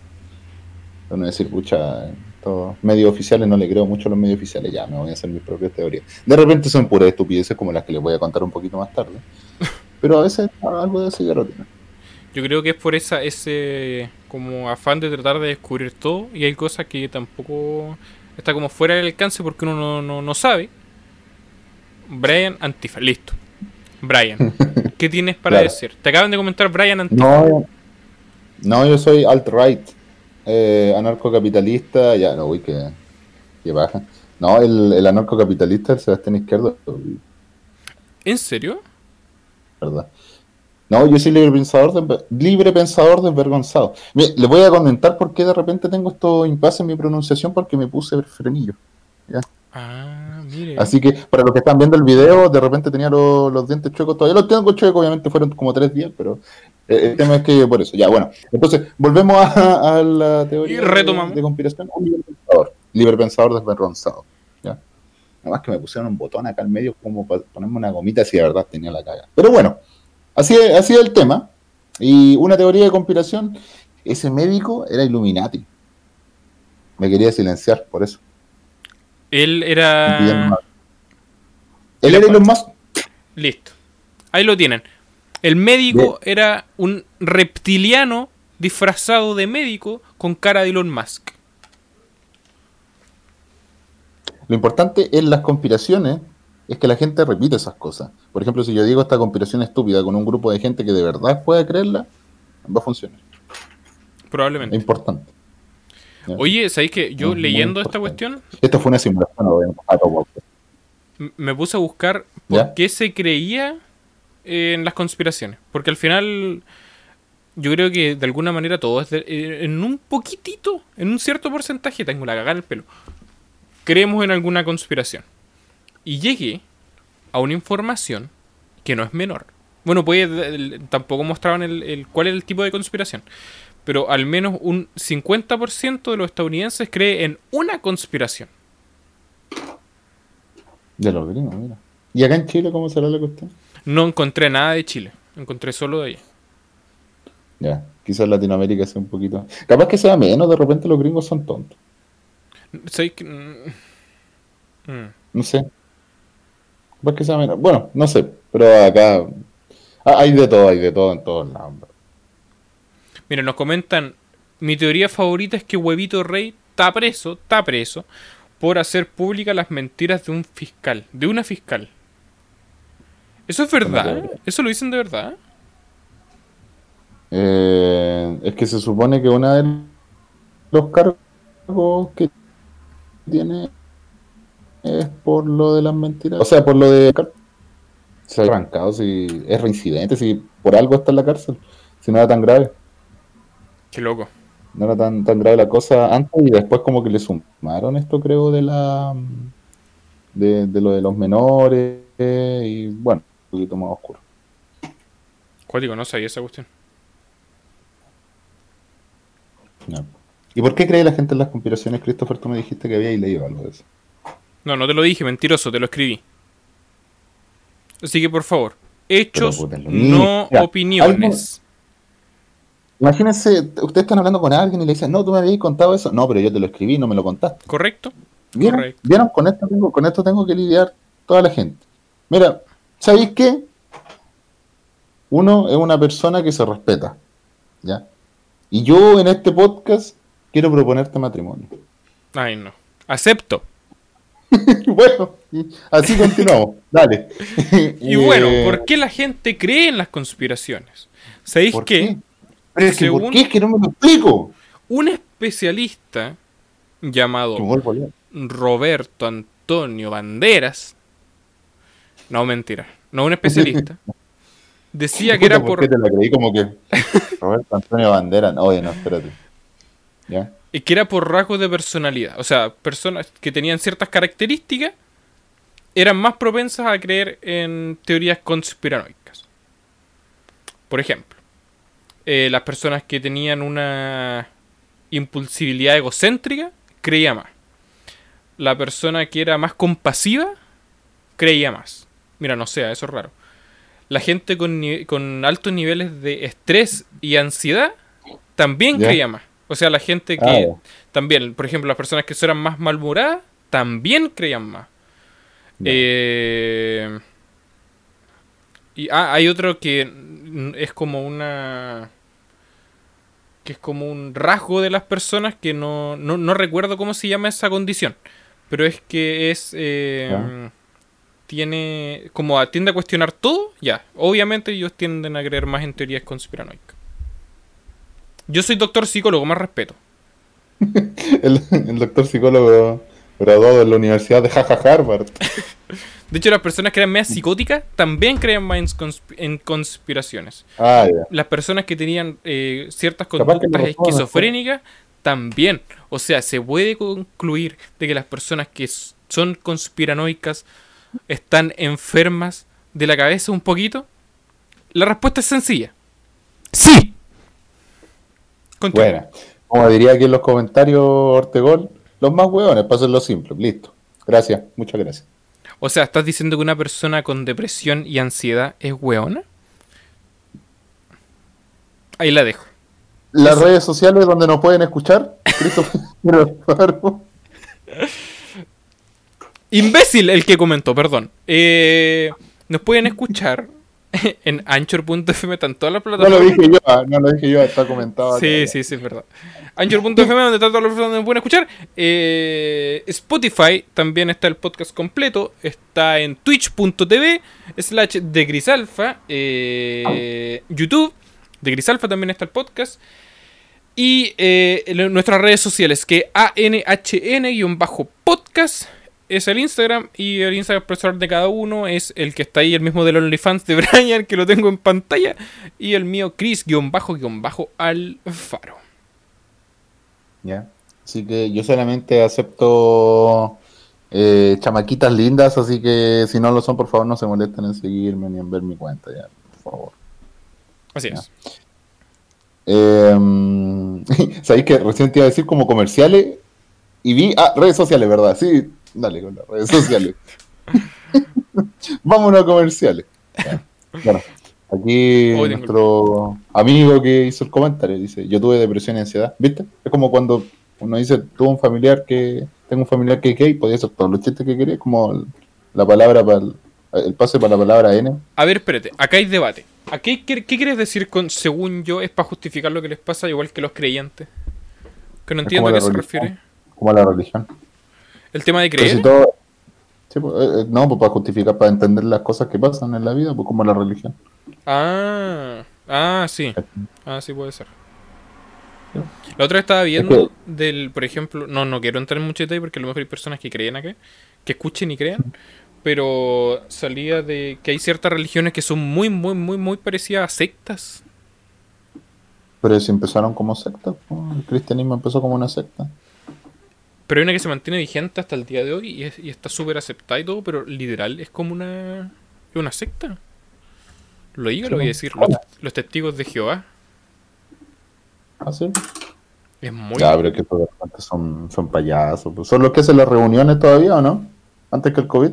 Uno decir, pucha, estos medios oficiales no le creo mucho a los medios oficiales, ya me voy a hacer mis propias teorías. De repente son puras estupideces como las que les voy a contar un poquito más tarde. Pero a veces algo de lo tiene. Yo creo que es por esa ese como afán de tratar de descubrir todo y hay cosas que tampoco está como fuera del alcance porque uno no, no, no sabe. Brian Antifa, listo. Brian, ¿qué tienes para Claro. decir? Te acaban de comentar Brian Antifa. No, no yo soy alt-right, eh, anarcocapitalista, ya, no, uy, que, que baja. No, el, el anarcocapitalista, el Sebastián Izquierdo, ¿En serio? ¿verdad? No, yo soy libre pensador, desve- libre pensador desvergonzado. Mire, les voy a comentar por qué de repente tengo estos impases en mi pronunciación, porque me puse frenillo. ¿ya? Ah, mire. Así que para los que están viendo el video, de repente tenía los, los dientes chuecos, todavía los tengo chuecos, obviamente fueron como tres días, pero eh, el tema es que por eso, ya, bueno. Entonces, volvemos a, a la teoría Y retomamos. de, de conspiración. Un libre pensador, libre pensador desvergonzado. ¿ya? Nada más que me pusieron un botón acá al medio como para ponerme una gomita si de verdad tenía la caga. Pero bueno, así, así es el tema. Y una teoría de conspiración, ese médico era Illuminati. Me quería silenciar por eso. Él era... Él era Elon Musk. Listo. Ahí lo tienen. El médico era un reptiliano disfrazado de médico con cara de Elon Musk. Lo importante en las conspiraciones es que la gente repite esas cosas. Por ejemplo, si yo digo esta conspiración estúpida con un grupo de gente que de verdad puede creerla, va a funcionar. Probablemente. Es importante. ¿Ya? Oye, ¿sabéis que yo Es leyendo esta cuestión Esto fue una simulación, obviamente, me puse a buscar por ¿Ya? qué se creía eh, en las conspiraciones? Porque al final yo creo que de alguna manera todo es de- eh, en un poquitito, en un cierto porcentaje, tengo la cagada en el pelo. Creemos en alguna conspiración. Y llegué a una información que no es menor. Bueno, el- tampoco mostraban el, el- cuál es el tipo de conspiración. Pero al menos un 50% de los estadounidenses cree en una conspiración. De los gringos, mira. ¿Y acá en Chile cómo será la cuestión? No encontré nada de Chile. Encontré solo de allá. Ya, quizás Latinoamérica sea un poquito. Capaz que sea menos, de repente los gringos son tontos. Mm. Mm. No sé. Capaz que sea menos. Bueno, no sé, pero acá ah, hay de todo, hay de todo en todos lados. Mira, nos comentan. Mi teoría favorita es que Huevito Rey está preso, está preso, por hacer públicas las mentiras de un fiscal, de una fiscal. ¿Eso es verdad? teoría. ¿Eso lo dicen de verdad? Eh, es que se supone que una de los cargos que tiene es por lo de las mentiras. O sea, por lo de. Se ha arrancado, si es reincidente, si por algo está en la cárcel. Si no era tan grave. Qué loco. No era tan, tan grave la cosa antes y después como que le sumaron esto, creo, de la de, de lo de los menores y bueno, un poquito más oscuro. Cuático, no sabía esa cuestión. ¿Y por qué cree la gente en las conspiraciones, Christopher? Tú me dijiste que habíais leído algo de eso. No, no te lo dije, mentiroso, te lo escribí. Así que por favor, hechos, no opiniones. Imagínense, ustedes están hablando con alguien y le dicen, no, tú me habías contado eso. No, pero yo te lo escribí, no me lo contaste. ¿Correcto? ¿Vieron? Correcto. ¿Vieron? Con esto tengo, con esto tengo que lidiar toda la gente. Mira, ¿sabéis qué? Uno es una persona que se respeta. ¿Ya? Y yo en este podcast quiero proponerte matrimonio. Ay, no. Acepto. bueno, así continuamos. Dale. Y bueno, Eh, ¿por qué la gente cree en las conspiraciones? ¿Sabéis ¿por qué? Qué? Pero es que, Según- ¿por qué? Es que no me lo explico. Un especialista llamado. Roberto Antonio Banderas, no mentira, no un especialista, decía que era ¿por por, qué te la creí como que Roberto Antonio Bandera? No, Oye, no, espérate. ¿Ya? eh, que era por rasgos de personalidad, o sea, personas que tenían ciertas características eran más propensas a creer en teorías conspiranoicas. Por ejemplo, eh, las personas que tenían una impulsibilidad egocéntrica creía más. La persona que era más compasiva creía más. Mira, no sé, eso es raro. La gente con, con altos niveles de estrés y ansiedad también creía más. O sea, la gente que Ah, también, por ejemplo, las personas que eran más malhumoradas también creían más. Eh, y ah, hay otro que es como una. Que es como un rasgo de las personas que no, no, no recuerdo cómo se llama esa condición. Pero es que es. eh, tiene. como tiende a cuestionar todo, ya. Obviamente ellos tienden a creer más en teorías conspiranoicas. Yo soy doctor psicólogo, más respeto. El, el doctor psicólogo graduado en la Universidad de Jaja Harvard. De hecho, las personas que eran más psicóticas también creen más en, consp- en conspiraciones. Ah, ya. Las personas que tenían eh, ciertas conductas lo esquizofrénicas también. O sea, se puede concluir de que las personas que son conspiranoicas están enfermas de la cabeza un poquito. La respuesta es sencilla. Sí. Continúa. Buena. Como diría aquí en los comentarios Ortegol, los más hueones, para hacerlo simple. Listo. Gracias, muchas gracias. O sea, ¿estás diciendo que una persona con depresión y ansiedad es hueona? Ahí la dejo. Las redes sociales donde nos pueden escuchar. Imbécil el que comentó, perdón. Eh, nos pueden escuchar en Anchor.fm están todas las No plataformas. lo dije yo, ah, no lo dije yo, está comentado. Sí, sí, sí, es verdad. Anchor.fm, donde están todas las personas donde pueden escuchar. Eh, Spotify, también está el podcast completo. Está en twitch.tv, slash de Grisalfa. Eh, YouTube, de Grisalfa también está el podcast. Y eh, en nuestras redes sociales, que ANHN-podcast es el Instagram. Y el Instagram personal de cada uno es el que está ahí, el mismo del OnlyFans de Brian, que lo tengo en pantalla. Y el mío, Chris-Alfaro. Ya. Así que yo solamente acepto eh, chamaquitas lindas, así que si no lo son, por favor, no se molesten en seguirme ni en ver mi cuenta, ya, por favor. Así Ya. es. Eh, ¿Sabéis que recién te iba a decir como comerciales? Y vi, ah, redes sociales, ¿verdad? Sí, dale con las redes sociales. Vámonos a comerciales. Bueno, aquí nuestro amigo que hizo el comentario dice, yo tuve depresión y ansiedad, ¿viste? Es como cuando uno dice, tuvo un familiar que, tengo un familiar que es gay, podía hacer todos los chistes que quería, como la palabra para el, el pase para la palabra N. A ver, espérate, acá hay debate. ¿A qué, qué, qué quieres decir con según yo es para justificar lo que les pasa igual que los creyentes? Que no entiendo a qué se refiere. como la religión. El tema de creer. si todo- sí, pues, eh, eh, no, pues para justificar, para entender las cosas que pasan en la vida, pues como la religión. Ah, ah, sí. Ah, sí puede ser. La otra estaba viendo que- del, por ejemplo, no, no quiero entrar en mucho detalle porque a lo mejor hay personas que creen acá, que escuchen y crean, pero salía de que hay ciertas religiones que son muy, muy, muy, muy parecidas a sectas. Pero si empezaron como sectas, pues, el cristianismo empezó como una secta. Pero hay una que se mantiene vigente hasta el día de hoy y, es- y está súper aceptada y todo, pero literal es como una, una secta. Lo digo, Sí, lo voy a decir. Los, los testigos de Jehová. ¿Ah, sí? Es muy... Ya, pero que todos antes son, son payasos. pues. ¿Son los que hacen las reuniones todavía o no? Antes que el COVID.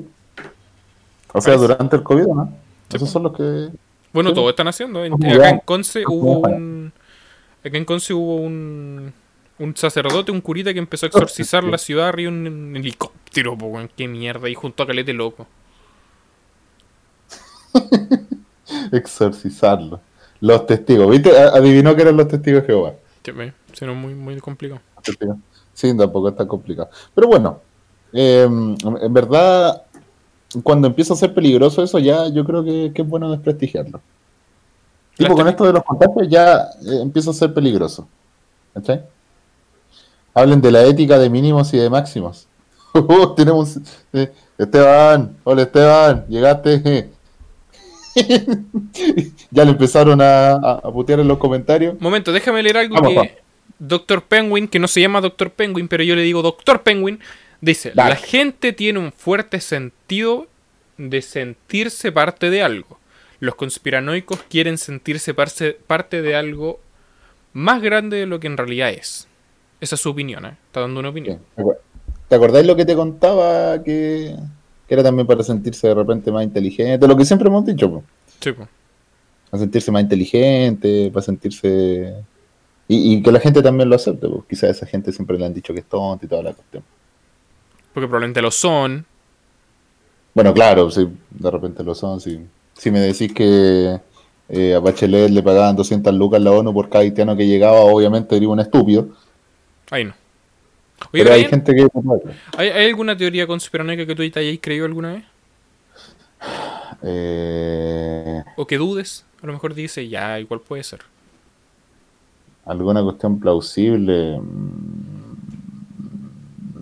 O sea, Parece. durante el COVID, ¿o no? Sí, Esos son los que... Bueno, Sí, todos están haciendo. Acá en Conce hubo un... Acá en Conce hubo un... Un sacerdote, un curita que empezó a exorcizar la ciudad arriba en un helicóptero, po, weón, qué mierda, y junto a Calete Loco. Exorcizarlo. Los testigos. ¿Viste? Adivinó que eran los testigos de Jehová. Sí, me- sí, no, muy, muy complicado. Sí, tampoco está complicado. Pero bueno, eh, en verdad, cuando empieza a ser peligroso eso, ya yo creo que, que es bueno desprestigiarlo. Tipo, con esto de los contagios ya eh, empieza a ser peligroso. ¿Cachai? Hablen de la ética de mínimos y de máximos. Uh, tenemos eh, Esteban, hola Esteban, llegaste. ya le empezaron a, putear en los comentarios. Momento, déjame leer algo Vamos, que vamos. Doctor Penguin, que no se llama Doctor Penguin, pero yo le digo Doctor Penguin, dice, Dale. la gente tiene un fuerte sentido de sentirse parte de algo. Los conspiranoicos quieren sentirse parte de algo más grande de lo que en realidad es. Esa es su opinión, ¿eh? Está dando una opinión. ¿Te acuer- ¿Te acordáis lo que te contaba que, que era también para sentirse de repente más inteligente? Lo que siempre hemos dicho, po. Sí, po. para sentirse más inteligente, para sentirse... Y, y que la gente también lo acepte, pues quizás a esa gente siempre le han dicho que es tonto y toda la cuestión. Porque probablemente lo son. Bueno, claro, si de repente lo son, si, si me decís que eh, a Bachelet le pagaban 200 lucas la ONU por cada haitiano que llegaba, obviamente sería un estúpido, Ahí no. Oye, pero hay gente que... ¿hay, hay alguna teoría conspiranoica que tú te hayáis creído alguna vez? Eh, ¿O que dudes? A lo mejor dice, ya, igual puede ser. ¿Alguna cuestión plausible? Mm,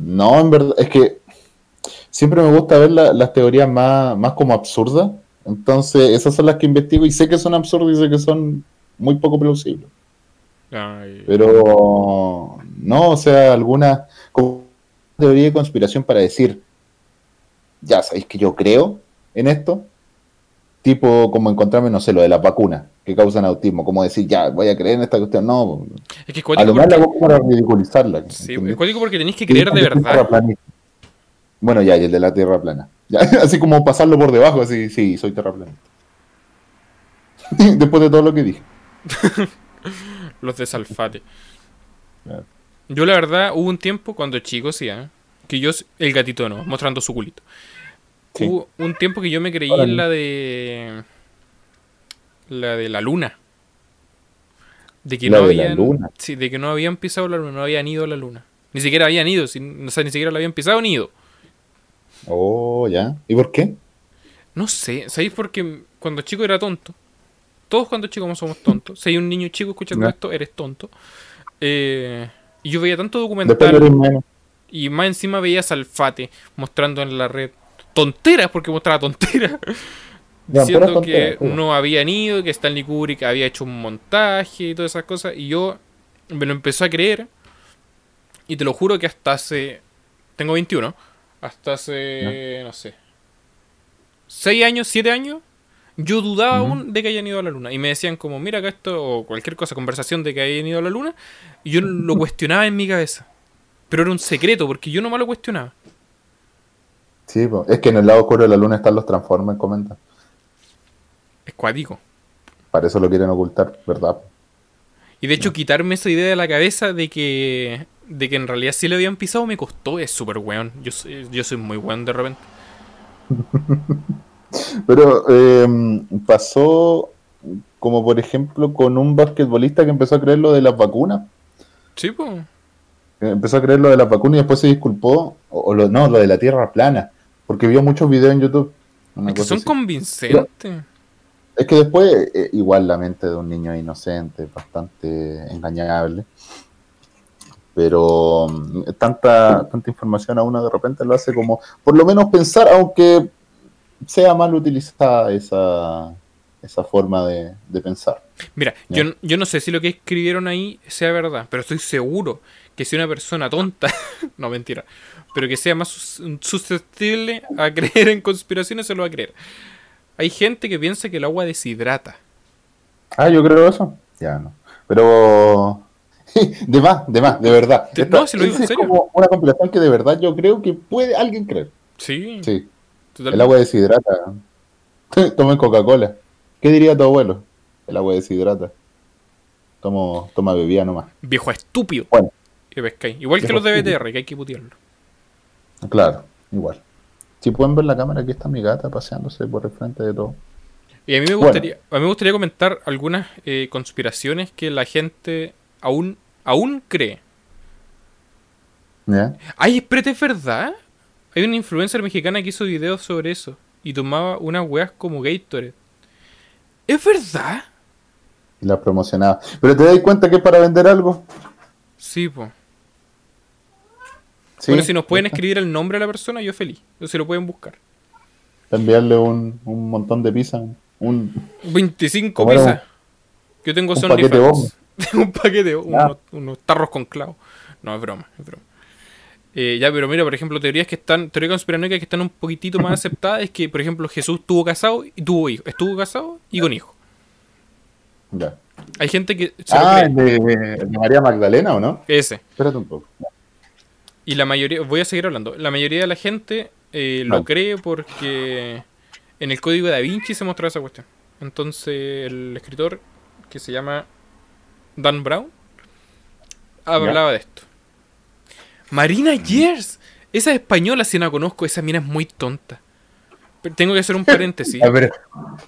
No, en verdad, es que siempre me gusta ver la- las teorías más, más como absurdas. Entonces, esas son las que investigo y sé que son absurdas y sé que son muy poco plausibles. Ay, Pero no, o sea, alguna teoría de conspiración para decir, ya sabéis que yo creo en esto, tipo como encontrarme, no sé, lo de las vacunas que causan autismo, como decir, ya, voy a creer en esta cuestión, no, Es que a lo la porque, para ridiculizarla. sí, es cuático porque tenéis que creer de verdad. Bueno, ya, y el de la tierra plana. Ya, así como pasarlo por debajo, así, sí, soy terraplanista. Después de todo lo que dije. Los de Salfate. Claro. Yo la verdad hubo un tiempo cuando chico, sí, ¿eh? que yo, el gatito no, mostrando su culito. Sí. Hubo un tiempo que yo me creí en la de... La de la luna. De que La no de la habían. luna. Sí, de que no habían pisado la luna, no habían ido a la luna. Ni siquiera habían ido, sin- o sea, ni siquiera la habían pisado ni ido. Oh, ya. ¿Y por qué? No sé, ¿sabéis por qué cuando chico era tonto? Todos cuando chicos somos tontos. Si hay un niño chico escuchando esto, eres tonto. Eh, y yo veía tanto documental y más encima veía a Salfate mostrando en la red tonteras, porque mostraba tonteras. Ya, diciendo que puras. no habían ido, que Stanley Kubrick había hecho un montaje y todas esas cosas. Y yo me lo empecé a creer. Y te lo juro que hasta hace. Tengo 21. Hasta hace. No sé. 6 años, 7 años. Yo dudaba aún de que hayan ido a la luna. Y me decían, como, mira acá esto, o cualquier cosa, conversación de que hayan ido a la luna. Y yo lo cuestionaba en mi cabeza. Pero era un secreto, porque yo no me lo cuestionaba. Sí, es que en el lado oscuro de la luna están los Transformers, comenta. Es cuático. Para eso lo quieren ocultar, ¿verdad? Y de hecho, quitarme esa idea de la cabeza de que, de que en realidad sí lo habían pisado me costó. Es súper weón. Yo, soy- yo soy muy weón de repente. Pero eh, pasó como por ejemplo con un basquetbolista que empezó a creer lo de las vacunas. Sí, pues. Empezó a creer lo de las vacunas y después se disculpó. O, o lo, no, lo de la tierra plana. Porque vio muchos videos en YouTube. Es que son así. convincentes. Es que después, eh, igual la mente de un niño inocente, es bastante engañable. Pero mm, tanta, tanta información a uno de repente lo hace como, por lo menos pensar, aunque sea mal utilizada esa, esa forma de, de pensar. Mira, yo, yo no sé si lo que escribieron ahí sea verdad, pero estoy seguro que si una persona tonta, no mentira, pero que sea más sus- susceptible a creer en conspiraciones, se lo va a creer. Hay gente que piensa que el agua deshidrata. Ah, yo creo eso. Ya no. Pero. De más, de más, de verdad. No, si lo digo en es como una compilación que de verdad yo creo que puede alguien creer. Sí, Sí. El agua deshidrata. Tomen Coca-Cola. ¿Qué diría tu abuelo? El agua deshidrata. Tomo, toma bebida nomás. Viejo estúpido. Bueno. Pescáis. Igual que los de. BTR, que hay que putearlo. Claro, igual. Si pueden ver la cámara, aquí está mi gata paseándose por el frente de todo. Y a mí me Bueno. gustaría, a mí me gustaría comentar algunas eh, conspiraciones que la gente aún, aún cree. ¿Ya? Ay, espérate, ¿es verdad? Hay una influencer mexicana que hizo videos sobre eso y tomaba unas weas como Gatorade. ¿Es verdad? Y la promocionaba. Pero te das cuenta que es para vender algo. Sí, po. Sí. Bueno, si nos pueden escribir el nombre de la persona, yo feliz. O si lo pueden buscar. Enviarle un, un montón de pizza. Un, 25 ¿Cómo era? pizzas. Yo tengo Un paquete bomba. Tengo un paquete, unos, Ya. unos tarros con clavos. No, es broma, es broma. Eh, ya, pero mira, por ejemplo, teorías que están, teorías conspiranoicas que están un poquitito más aceptadas es que, por ejemplo, Jesús estuvo casado y tuvo hijos. Estuvo casado y con hijos. ya. Hay gente que se Ah, el de, María Magdalena, ¿o no? Ese. Espérate un poco. Y la mayoría, voy a seguir hablando, la mayoría de la gente eh, lo Vale. cree porque en el código de Da Vinci se mostraba esa cuestión. Entonces el escritor que se llama Dan Brown hablaba de esto. Marina Gers, esa es española, si no la conozco, esa mina es muy tonta. Pero tengo que hacer un paréntesis, A ver,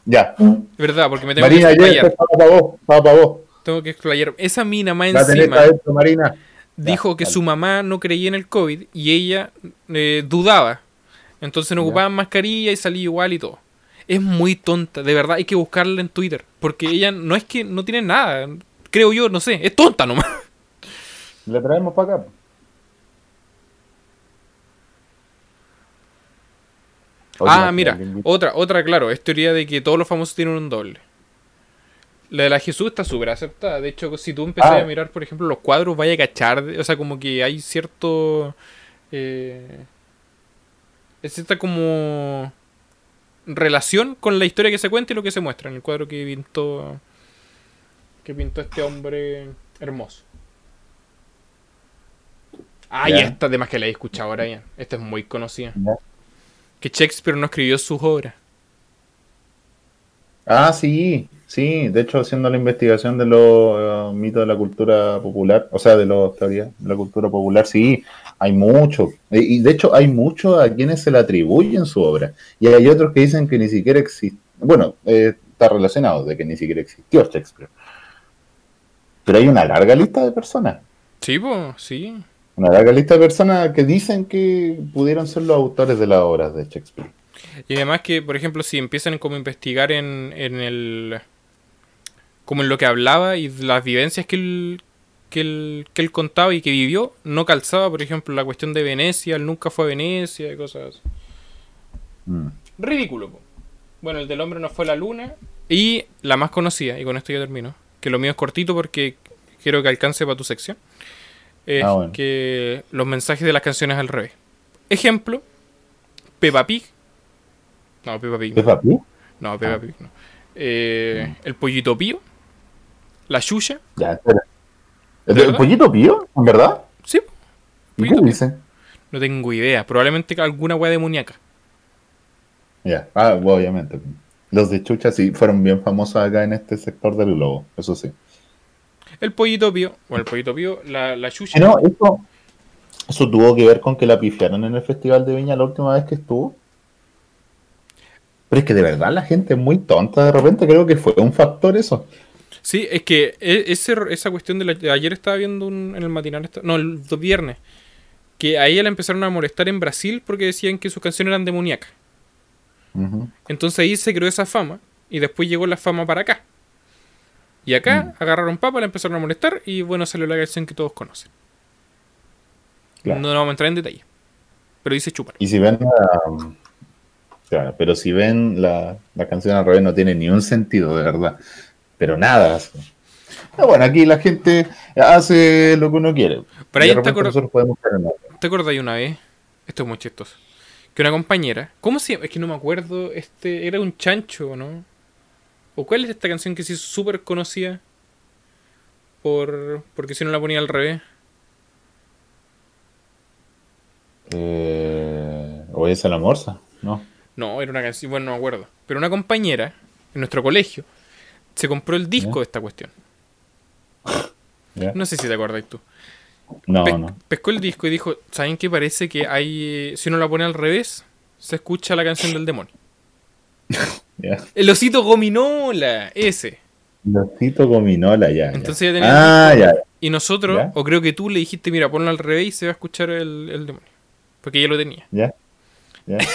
ya. ¿verdad? Porque me tengo Marina, que explayar. estaba para vos, para vos. Tengo que explayar. Esa mina más La encima adentro, Marina. dijo que su mamá no creía en el COVID y ella eh, dudaba. Entonces no ocupaban mascarilla y salía igual y todo. Es muy tonta, de verdad hay que buscarla en Twitter. Porque ella no es que no tiene nada, creo yo, no sé, es tonta nomás. La traemos para acá. Oye, ah, mira, otra, otra, claro, es teoría de que todos los famosos tienen un doble. La de la Jesús está súper aceptada. De hecho, si tú empezás Ah. a mirar, por ejemplo, los cuadros, vaya a cachar. O sea, como que hay cierto. Eh, es cierta como. relación con la historia que se cuenta y lo que se muestra en el cuadro que pintó. que pintó este hombre hermoso. Ah, y Ya. esta, además que la he escuchado ahora ya. Esta es muy conocida. Que Shakespeare no escribió sus obras. Ah, sí, sí. De hecho, haciendo la investigación de los eh, mitos de la cultura popular, o sea, de los teorías de la cultura popular, sí, hay mucho. Y, y de hecho, hay muchos a quienes se le atribuyen su obra. Y hay otros que dicen que ni siquiera existe. Bueno, eh, está relacionado, de que ni siquiera existió Shakespeare. Pero hay una larga lista de personas. Sí, pues, sí. Una larga lista de personas que dicen que pudieron ser los autores de las obras de Shakespeare. Y además que, por ejemplo, si empiezan como a investigar en, en el... como en lo que hablaba y las vivencias que él, que, él, que él contaba y que vivió, no calzaba, por ejemplo, la cuestión de Venecia, él nunca fue a Venecia y cosas así. Mm. Ridículo. po. Bueno, el del hombre no fue la luna. Y la más conocida, y con esto ya termino, que lo mío es cortito porque quiero que alcance para tu sección, es Ah, bueno. que los mensajes de las canciones al revés. Ejemplo, Peppa Pig. No, Peppa Pig. no. ¿Peppa Pig? No, Peppa Ah. Pig no. Eh, El pollito pío. La Yuya. Ya, espera. ¿El, pollito pío? ¿En verdad? Sí. ¿Y qué dice? No tengo idea. Probablemente alguna weá demoníaca. Ya, ah, obviamente. Los de Chucha sí fueron bien famosos acá en este sector del globo, eso sí. El pollito pío. Bueno, el pollito pío. La, la Yuya. Pero eso, eso tuvo que ver con que la pifiaron en el Festival de Viña la última vez que estuvo. Pero es que de verdad la gente es muy tonta de repente, creo que fue un factor eso. Sí, es que e- ese, esa cuestión de, la, ayer estaba viendo un- en el matinal, no, el viernes, que a ella la empezaron a molestar en Brasil porque decían que sus canciones eran demoníacas. Entonces ahí se creó esa fama y después llegó la fama para acá. Y acá agarraron papa, la empezaron a molestar y bueno, salió la canción que todos conocen. Claro. No, vamos a entrar en detalle. Pero dice chúpalo. Y si ven la- Claro, pero si ven la, la canción al revés no tiene ni un sentido, de verdad. Pero nada. Ah, bueno, aquí la gente hace lo que uno quiere. Pero ahí te. ¿Te acordás de una vez? Esto es muy chistoso. Que una compañera, ¿cómo se llama? Es que no me acuerdo, este, era un chancho, ¿no? ¿O cuál es esta canción que se hizo súper conocida? Por, porque si no la ponía al revés. Eh, ¿O es la morsa? No. No, era una canción, bueno, no me acuerdo. Pero una compañera en nuestro colegio se compró el disco de esta cuestión. No sé si te acordáis tú. No, Pe- no. Pescó el disco y dijo, ¿saben qué? Parece que hay, si uno la pone al revés, se escucha la canción del demonio. Ya. El osito gominola, ese. Losito gominola, ya. ya. Entonces ya tenía Ah, el ya. Y nosotros, ¿Ya? o creo que tú le dijiste, mira, ponlo al revés y se va a escuchar el, el demonio. Porque ella lo tenía. Ya. Ya.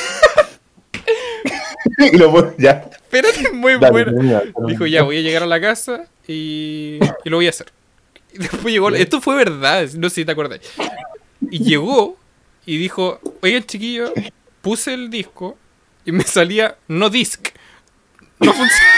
y lo ya. Espérate, muy Dale, bueno. Dijo, ya, voy a llegar a la casa y, y lo voy a hacer. Y después llegó, esto fue verdad, no sé si te acuerdas. Y llegó y dijo, oigan chiquillo, puse el disco y me salía no disc. No funciona.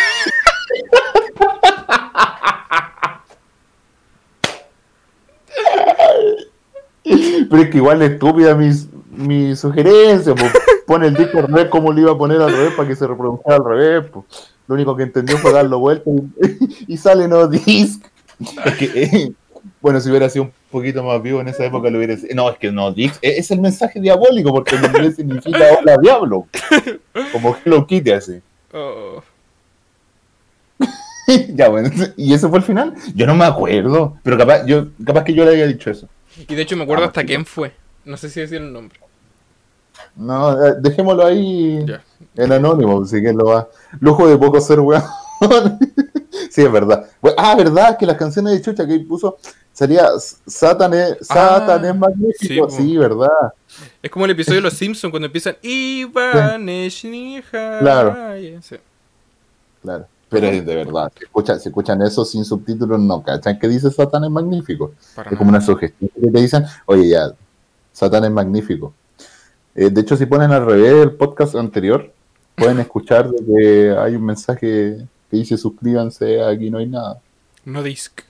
Pero es que igual es estúpida mi, mi sugerencia. po. Pone el disco al revés, como lo iba a poner al revés para que se reprodujera al revés? po? Lo único que entendió fue darlo vuelta y, y sale no disc. Es que, eh, bueno, si hubiera sido un poquito más vivo en esa época, lo hubiera sido. No, es que no disc es, es el mensaje diabólico porque en inglés significa hola diablo. Como Hello Kitty así. Oh. ya, bueno, y ese fue el final. Yo no me acuerdo, pero capaz, yo, capaz que yo le había dicho eso. Y de hecho me acuerdo Ah, hasta sí. quién fue. No sé si decir el nombre. No, eh, dejémoslo ahí Ya. en anónimo, así que lo va. Lujo de poco ser weón. sí, es verdad. Ah, verdad, que las canciones de Chucha que puso salía Satan es, Satan Ah, es magnífico. sí, Sí, verdad. Es como el episodio de Los Simpsons cuando empiezan Iván Eshnija. Claro. Sí. Claro. Pero es de verdad, si escuchan, si escuchan eso sin subtítulos, no cachan que dice Satan es magnífico. Para Es como una sugestión que te dicen, oye, ya, Satán es magnífico. Eh, de hecho, si ponen al revés el podcast anterior, pueden escuchar de que hay un mensaje que dice suscríbanse, aquí no hay nada. No disc.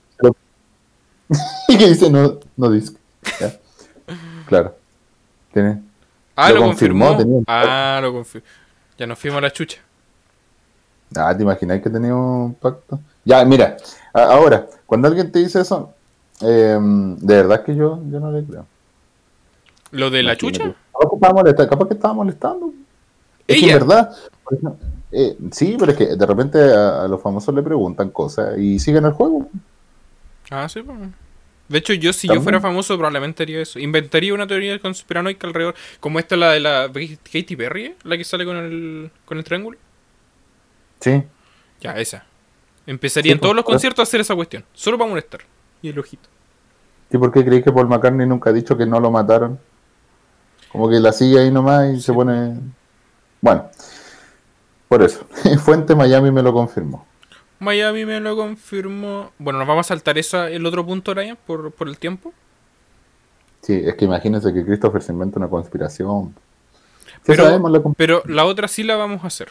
Y que dice no, no disc. Ya. Claro. Tiene. Ah, Lo lo, confirmó, Ah, lo confirmó. Ya nos fuimos a la chucha. Ah, ¿te imagináis que tenía un pacto? Ya, mira, ahora, cuando alguien te dice eso, eh, de verdad que yo, yo no le creo. ¿Lo de la chucha? Capaz que estaba molestando. Capaz que estaba molestando. Es que verdad. eh, sí, pero es que de repente a, a los famosos le preguntan cosas y siguen el juego. Ah, sí, pues. De hecho, yo si yo fuera famoso probablemente haría eso. Inventaría una teoría conspiranoica alrededor. Como esta, la de la Katy Perry, la que sale con el, con el triángulo. Sí. Ya, esa. Empezaría en todos los pues, conciertos a hacer esa cuestión. Solo para molestar. Y el ojito. ¿Y por qué creéis que Paul McCartney nunca ha dicho que no lo mataron? Como que la sigue ahí nomás y se pone... Bueno, por eso. Fuente Miami me lo confirmó. Miami me lo confirmó. Bueno, nos vamos a saltar esa, el otro punto, Ryan, por, por el tiempo. Sí, es que imagínense que Christopher se inventa una conspiración. Sí Pero- sabemos la, Pero la otra sí la vamos a hacer.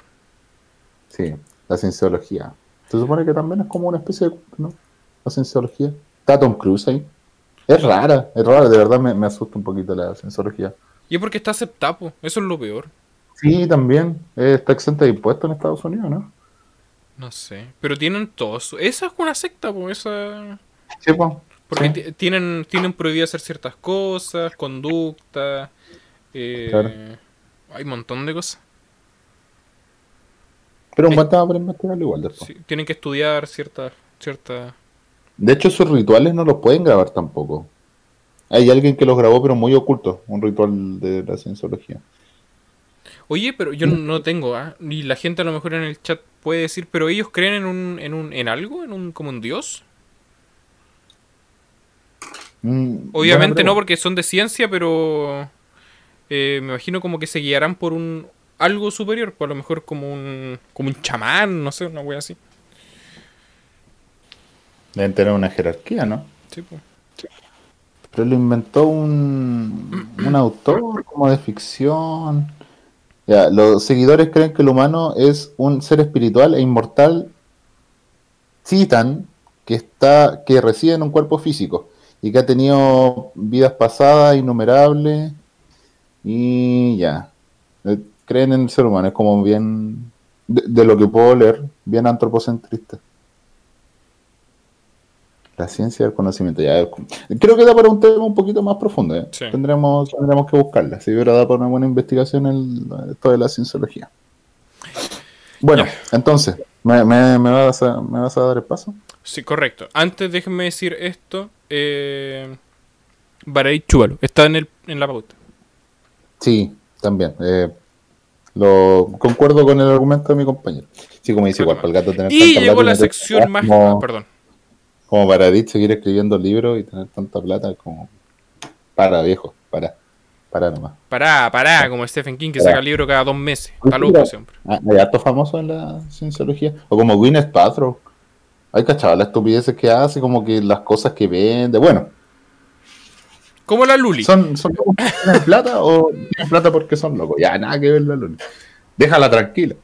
sí, la cienciología. Se supone que también es como una especie de... ¿no? La cienciología. Está Tom Cruise ahí. Es rara, es rara, de verdad me, me asusta un poquito la cienciología. Y es porque está aceptado, eso es lo peor. Sí, también. eh, está exenta de impuestos en Estados Unidos, ¿no? No sé. Pero tienen todos. Esa es una secta, pues. Esa. Sí, pues. Porque Sí. tienen, tienen prohibido hacer ciertas cosas, conducta. eh, Claro. Hay un montón de cosas. Pero un buen tema para investigarlo igual después. Sí, tienen que estudiar ciertas. Cierta... De hecho, esos rituales no los pueden grabar tampoco. Hay alguien que los grabó, pero muy oculto. Un ritual de la cienciología. Oye, pero yo no tengo, ¿ah? Y la gente a lo mejor en el chat puede decir, pero ellos creen en un, en un, en algo, en un, como un dios. Mm, Obviamente no porque son de ciencia, pero eh, me imagino como que se guiarán por un algo superior, por lo mejor como un como un chamán, no sé, una wea así. Deben tener una jerarquía, ¿no? Sí, pues. Pero lo inventó un, un autor como de ficción. Ya, los seguidores creen que el humano es un ser espiritual e inmortal. Citan que está, que reside en un cuerpo físico y que ha tenido vidas pasadas innumerables y ya. Eh, Creen en el ser humano, es como bien, de, de lo que puedo leer, bien antropocentrista. La ciencia del conocimiento, ya. Creo que da para un tema un poquito más profundo. ¿eh? Sí. Tendremos, tendremos que buscarla. Sí, pero da para una buena investigación el, esto de la cienciología. Bueno, entonces, ¿me, me, me vas a, ¿me vas a dar el paso? Sí, correcto. Antes déjenme decir esto. Eh, Baray Chúbalo, está en, el, en la pauta. Sí, también. eh, lo concuerdo con el argumento de mi compañero. Sí, como dice igual, para el gato tener Y llegó la sección más... como, ah, perdón. Como para Edith seguir escribiendo libros y tener tanta plata como para viejo, para, para nomás. Pará, pará, como Stephen King que Pará. saca el libro cada dos meses. Está loco siempre. Ah, Hay hartos famosos en la cienciología. O como Gwyneth Paltrow. Hay cachado las estupideces que hace, como que las cosas que vende. Bueno, Como la Luli. ¿son, son locos porque tienen plata o tienen plata porque son locos? Ya, nada que ver la luna. Déjala tranquila.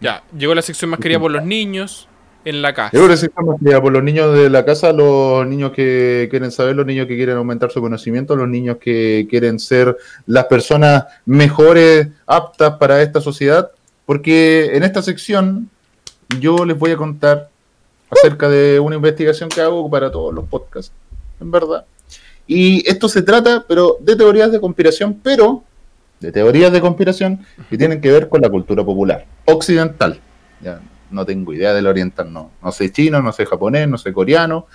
Ya, llegó la sección más querida por los niños en la casa. Yo creo que sí por los niños de la casa, los niños que quieren saber, los niños que quieren aumentar su conocimiento, los niños que quieren ser las personas mejores, aptas para esta sociedad, porque en esta sección yo les voy a contar acerca de una investigación que hago para todos los podcasts, en verdad. Y esto se trata, pero de teorías de conspiración, pero de teorías de conspiración que tienen que ver con la cultura popular occidental. Ya, no tengo idea del oriental, no. No sé chino, no sé japonés, no sé coreano,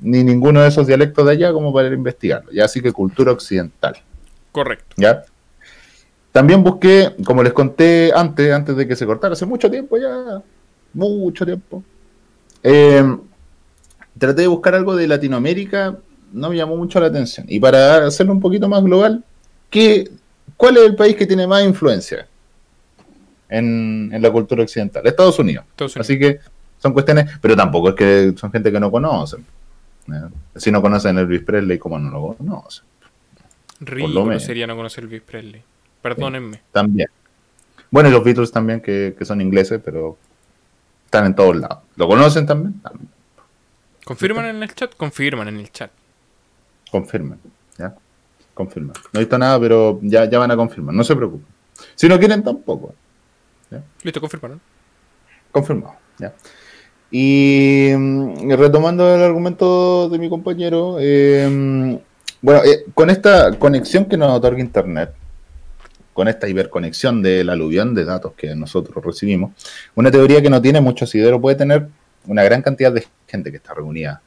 ni ninguno de esos dialectos de allá como para investigarlo. Ya así que cultura occidental. Correcto. ¿ya? También busqué, como les conté antes, antes de que se cortara, hace mucho tiempo ya, mucho tiempo. eh, traté de buscar algo de Latinoamérica, no me llamó mucho la atención. Y para hacerlo un poquito más global, ¿qué, ¿cuál es el país que tiene más influencia en, en la cultura occidental? Estados Unidos. Estados Unidos. Así que son cuestiones, pero tampoco es que son gente que no conocen. ¿eh? Si no conocen a Elvis Presley, ¿cómo no lo conocen? Ridículo sería no conocer Elvis Presley. Perdónenme. También. Bueno, y los Beatles también, que, que son ingleses, pero están en todos lados. ¿Lo conocen también? También. ¿Confirman en el chat? Confirman en el chat. Confirmen. ¿Ya? Confirman. No he visto nada, pero ya, ya van a confirmar. No se preocupen. Si no quieren, tampoco. Listo, confirmaron. Confirmado. ¿ya? Y mm, retomando el argumento de mi compañero, eh, bueno, eh, con esta conexión que nos otorga Internet, con esta hiperconexión del aluvión de datos que nosotros recibimos, una teoría que no tiene mucho asidero puede tener una gran cantidad de gente que está reunida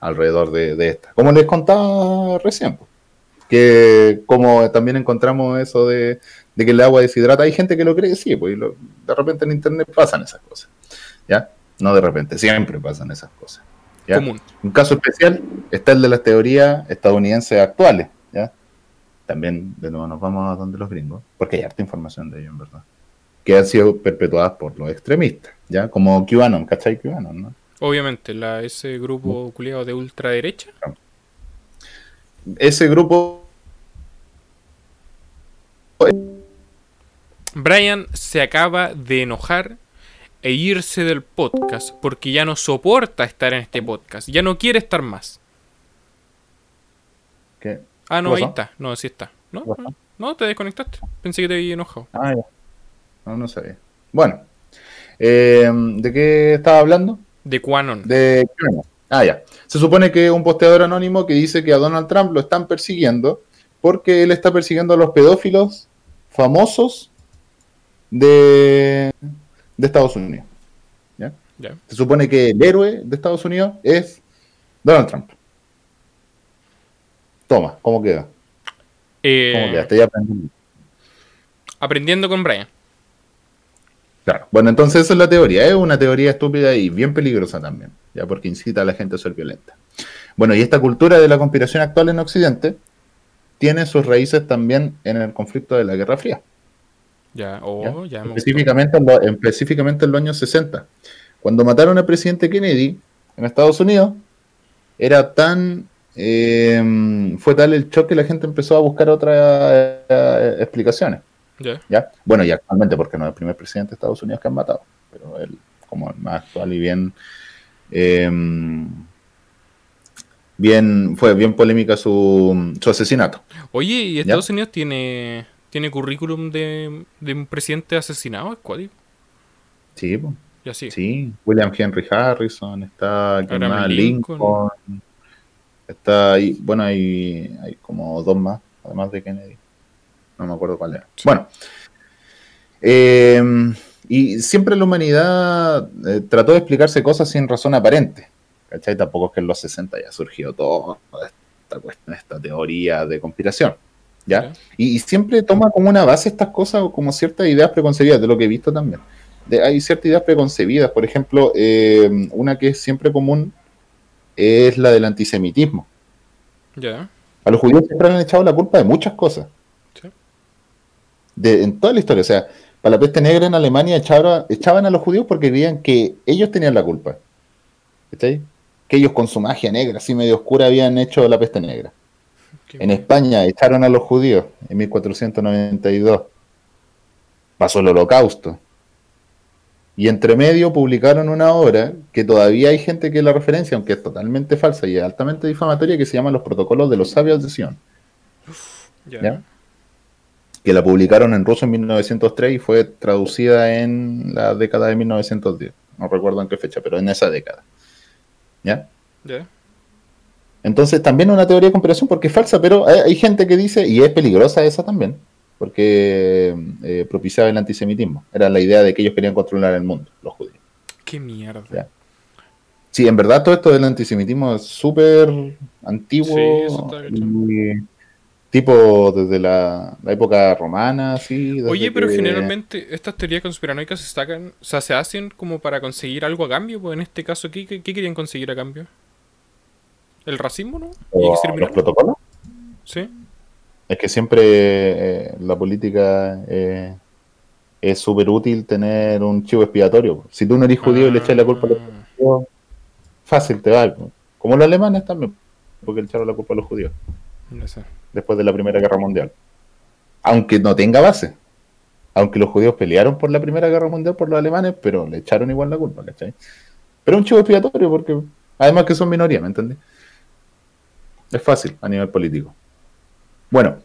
alrededor de, de esta. Como les contaba recién, pues, que como también encontramos eso de, de que el agua deshidrata, hay gente que lo cree, sí, pues y lo- de repente en Internet pasan esas cosas. ¿Ya? No de repente, siempre pasan esas cosas. ¿ya? Común. Un caso especial está el de las teorías estadounidenses actuales, ¿ya? También, de nuevo, nos vamos a donde los gringos, porque hay harta información de ellos, en verdad, que han sido perpetuadas por los extremistas, ¿ya? Como QAnon, ¿cachai? QAnon, ¿no? Obviamente, la, ese grupo culiado de ultraderecha. Ese grupo Brian se acaba de enojar e irse del podcast porque ya no soporta estar en este podcast. Ya no quiere estar más. ¿Qué? Ah, no, ¿Qué ahí está. No, sí está. ¿No? No, te desconectaste. Pensé que te había enojado. Ah, ya. No, no sabía. Bueno, eh, ¿de qué estaba hablando? De Quanon. De. Ah, ya. Se supone que un posteador anónimo que dice que a Donald Trump lo están persiguiendo porque él está persiguiendo a los pedófilos famosos de, de Estados Unidos. Se supone que el héroe de Estados Unidos es Donald Trump. Toma, ¿cómo queda? Eh, ¿Cómo queda? Estoy aprendiendo. aprendiendo con Brian. Claro. Bueno, entonces esa es la teoría. Es una teoría estúpida y bien peligrosa también, ya porque incita a la gente a ser violenta. Bueno, y esta cultura de la conspiración actual en Occidente tiene sus raíces también en el conflicto de la Guerra Fría. Ya, oh, ya, específicamente, en lo- específicamente en los años 60. Cuando mataron al presidente Kennedy en Estados Unidos, era tan. eh, fue tal el shock que la gente empezó a buscar otras eh, explicaciones. Ya. ¿ya? Bueno, y actualmente, porque no es el primer presidente de Estados Unidos que han matado, pero él, como el más actual y bien. eh, bien fue bien polémica su, su asesinato. Oye, ¿y Estados Unidos tiene, tiene currículum de, de un presidente asesinado? ¿Es cuál? Sí, pues. Ya sí. Sí, William Henry Harrison, está. Lincoln. Lincoln, está ahí, bueno, hay, hay como dos más, además de Kennedy. No me acuerdo cuál era. Sí. Bueno, eh, y siempre la humanidad eh, trató de explicarse cosas sin razón aparente. ¿Cachai? Tampoco es que en los 60 ya surgió toda esta cuestión, esta teoría de conspiración. ¿Ya? Y, y siempre toma como una base estas cosas o como ciertas ideas preconcebidas, de lo que he visto también. De- hay ciertas ideas preconcebidas, por ejemplo, eh, una que es siempre común es la del antisemitismo. Ya. A los judíos siempre han echado la culpa de muchas cosas. De, en toda la historia. O sea, para la peste negra en Alemania echaban, echaban a los judíos porque creían que ellos tenían la culpa. ¿Cachai? Que ellos con su magia negra, así medio oscura, habían hecho la peste negra. Qué En España echaron a los judíos en 1492. Pasó el holocausto. Y entre medio publicaron una obra que todavía hay gente que la referencia, aunque es totalmente falsa y altamente difamatoria, que se llama Los Protocolos de los Sabios de Sion, Ya. ¿ya? Que la publicaron en ruso en 1903 y fue traducida en la década de 1910. No recuerdo en qué fecha, pero en esa década. ¿Ya? Entonces también una teoría de conspiración porque es falsa, pero hay, hay gente que dice, y es peligrosa esa también, porque eh, propiciaba el antisemitismo. Era la idea de que ellos querían controlar el mundo, los judíos. Qué mierda. Ya. Sí, en verdad todo esto del antisemitismo es súper antiguo. Sí, eso está y tipo desde la, la época romana, así. Oye, pero que- generalmente estas teorías conspiranoicas se sacan, o sea, se hacen como para conseguir algo a cambio, pues en este caso, ¿qué, qué, qué querían conseguir a cambio? ¿El racismo, no? ¿Y los protocolos. Sí. Es que siempre eh, la política eh, es súper útil tener un chivo expiatorio. Si tú no eres judío y le echas la culpa a los Ah, judíos, fácil te va. Como los alemanes también, porque le echaron la culpa a los judíos no sé. Después de la Primera Guerra Mundial. Aunque no tenga base. Aunque los judíos pelearon por la Primera Guerra Mundial por los alemanes, pero le echaron igual la culpa. Pero un chivo expiatorio porque, además que son minoría, ¿me entendés? Es fácil a nivel político. Bueno,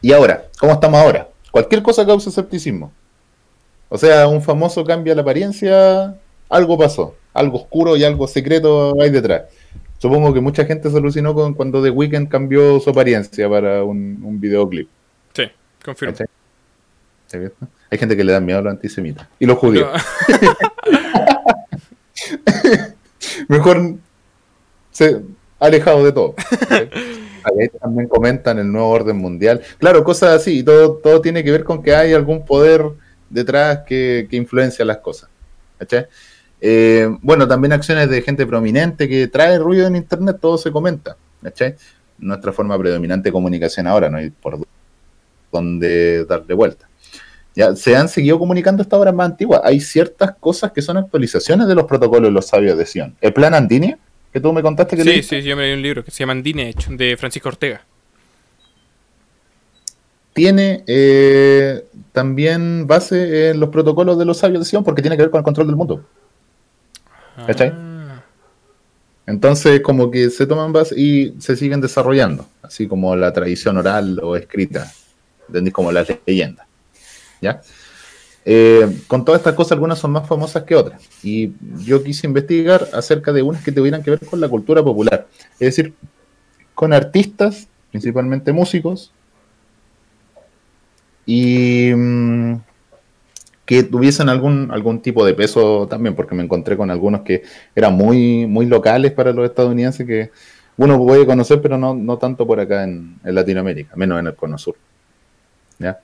y ahora, ¿cómo estamos ahora? Cualquier cosa causa escepticismo. O sea, un famoso cambia la apariencia, algo pasó, algo oscuro y algo secreto hay detrás. Supongo que mucha gente se alucinó con cuando The Weeknd cambió su apariencia para un, un videoclip. Sí, confirmo. Hay gente que le da miedo a los antisemitas. Y los judíos. Mejor se alejado de todo. también comentan el nuevo orden mundial. Claro, cosas así. Todo, todo tiene que ver con que hay algún poder detrás que, que influencia las cosas. ¿cachai? Eh, bueno, también acciones de gente prominente que trae ruido en Internet, todo se comenta. ¿cachai? Nuestra forma predominante de comunicación ahora, no hay por dónde darle vuelta. Ya se han seguido comunicando esta obras más antiguas. Hay ciertas cosas que son actualizaciones de los protocolos de los sabios de Sion. El plan Andine, que tú me contaste que Sí, sí, yo me leí un libro que se llama Andine, hecho, de Francisco Ortega. tiene eh, también base en los protocolos de los sabios de Sion porque tiene que ver con el control del mundo. ¿Cachai? Ah, Entonces, como que se toman base y se siguen desarrollando, así como la tradición oral o escrita, ¿entendís? Como las leyendas. ¿Ya? Eh, con todas estas cosas, algunas son más famosas que otras. Y yo quise investigar acerca de unas que tuvieran que ver con la cultura popular. Es decir, con artistas, principalmente músicos, y mm, que tuviesen algún, algún tipo de peso también, porque me encontré con algunos que eran muy, muy locales para los estadounidenses que uno puede conocer, pero no, no tanto por acá en, en Latinoamérica, menos en el Cono Sur. ¿ya?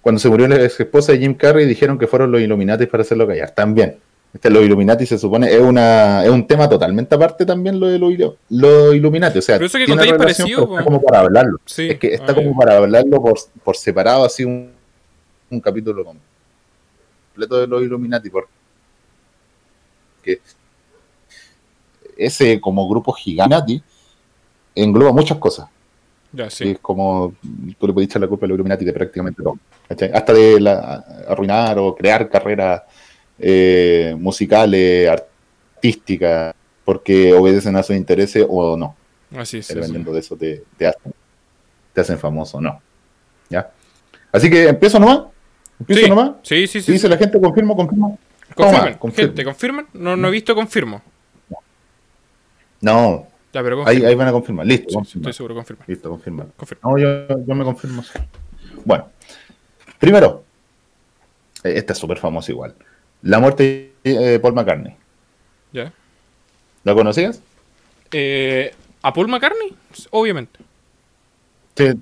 Cuando se murió la ex esposa de Jim Carrey, dijeron que fueron los Illuminati para hacerlo callar. También. Este, los Illuminati se supone es una es un tema totalmente aparte también lo de los, los Illuminati. O sea, Pero eso que tiene contáis relación, parecido, pero está como para hablarlo. Sí. Es que está Ah, como para hablarlo por, por separado, así un, un capítulo completo de los Illuminati, porque ese como grupo gigante engloba muchas cosas. Ya, Sí, sí. Es como tú le puedes echar la culpa a los Illuminati de prácticamente todo. ¿cachai? Hasta de la- arruinar o crear carreras eh, musicales, artísticas, porque obedecen a sus intereses o no. Así es. sí, dependiendo de eso te, te hacen, te hacen famoso o no. ¿Ya? Así que empiezo nomás. Empiezo Sí. nomás. Sí, sí, sí. Dice la gente, confirmo, confirmo. Confirman, Toma, confirmo. gente, ¿confirman? No, no he visto confirmo. No, Ya, pero ahí, ahí van a confirmar. Listo, Sí, confirma. estoy seguro, confirman. Listo, confirma. Confirman. No, yo, yo me confirmo. Bueno, primero, eh, esta es súper famosa igual. La muerte de eh, Paul McCartney. Ya. ¿La conocías? Eh, ¿A Paul McCartney? Obviamente. Sí.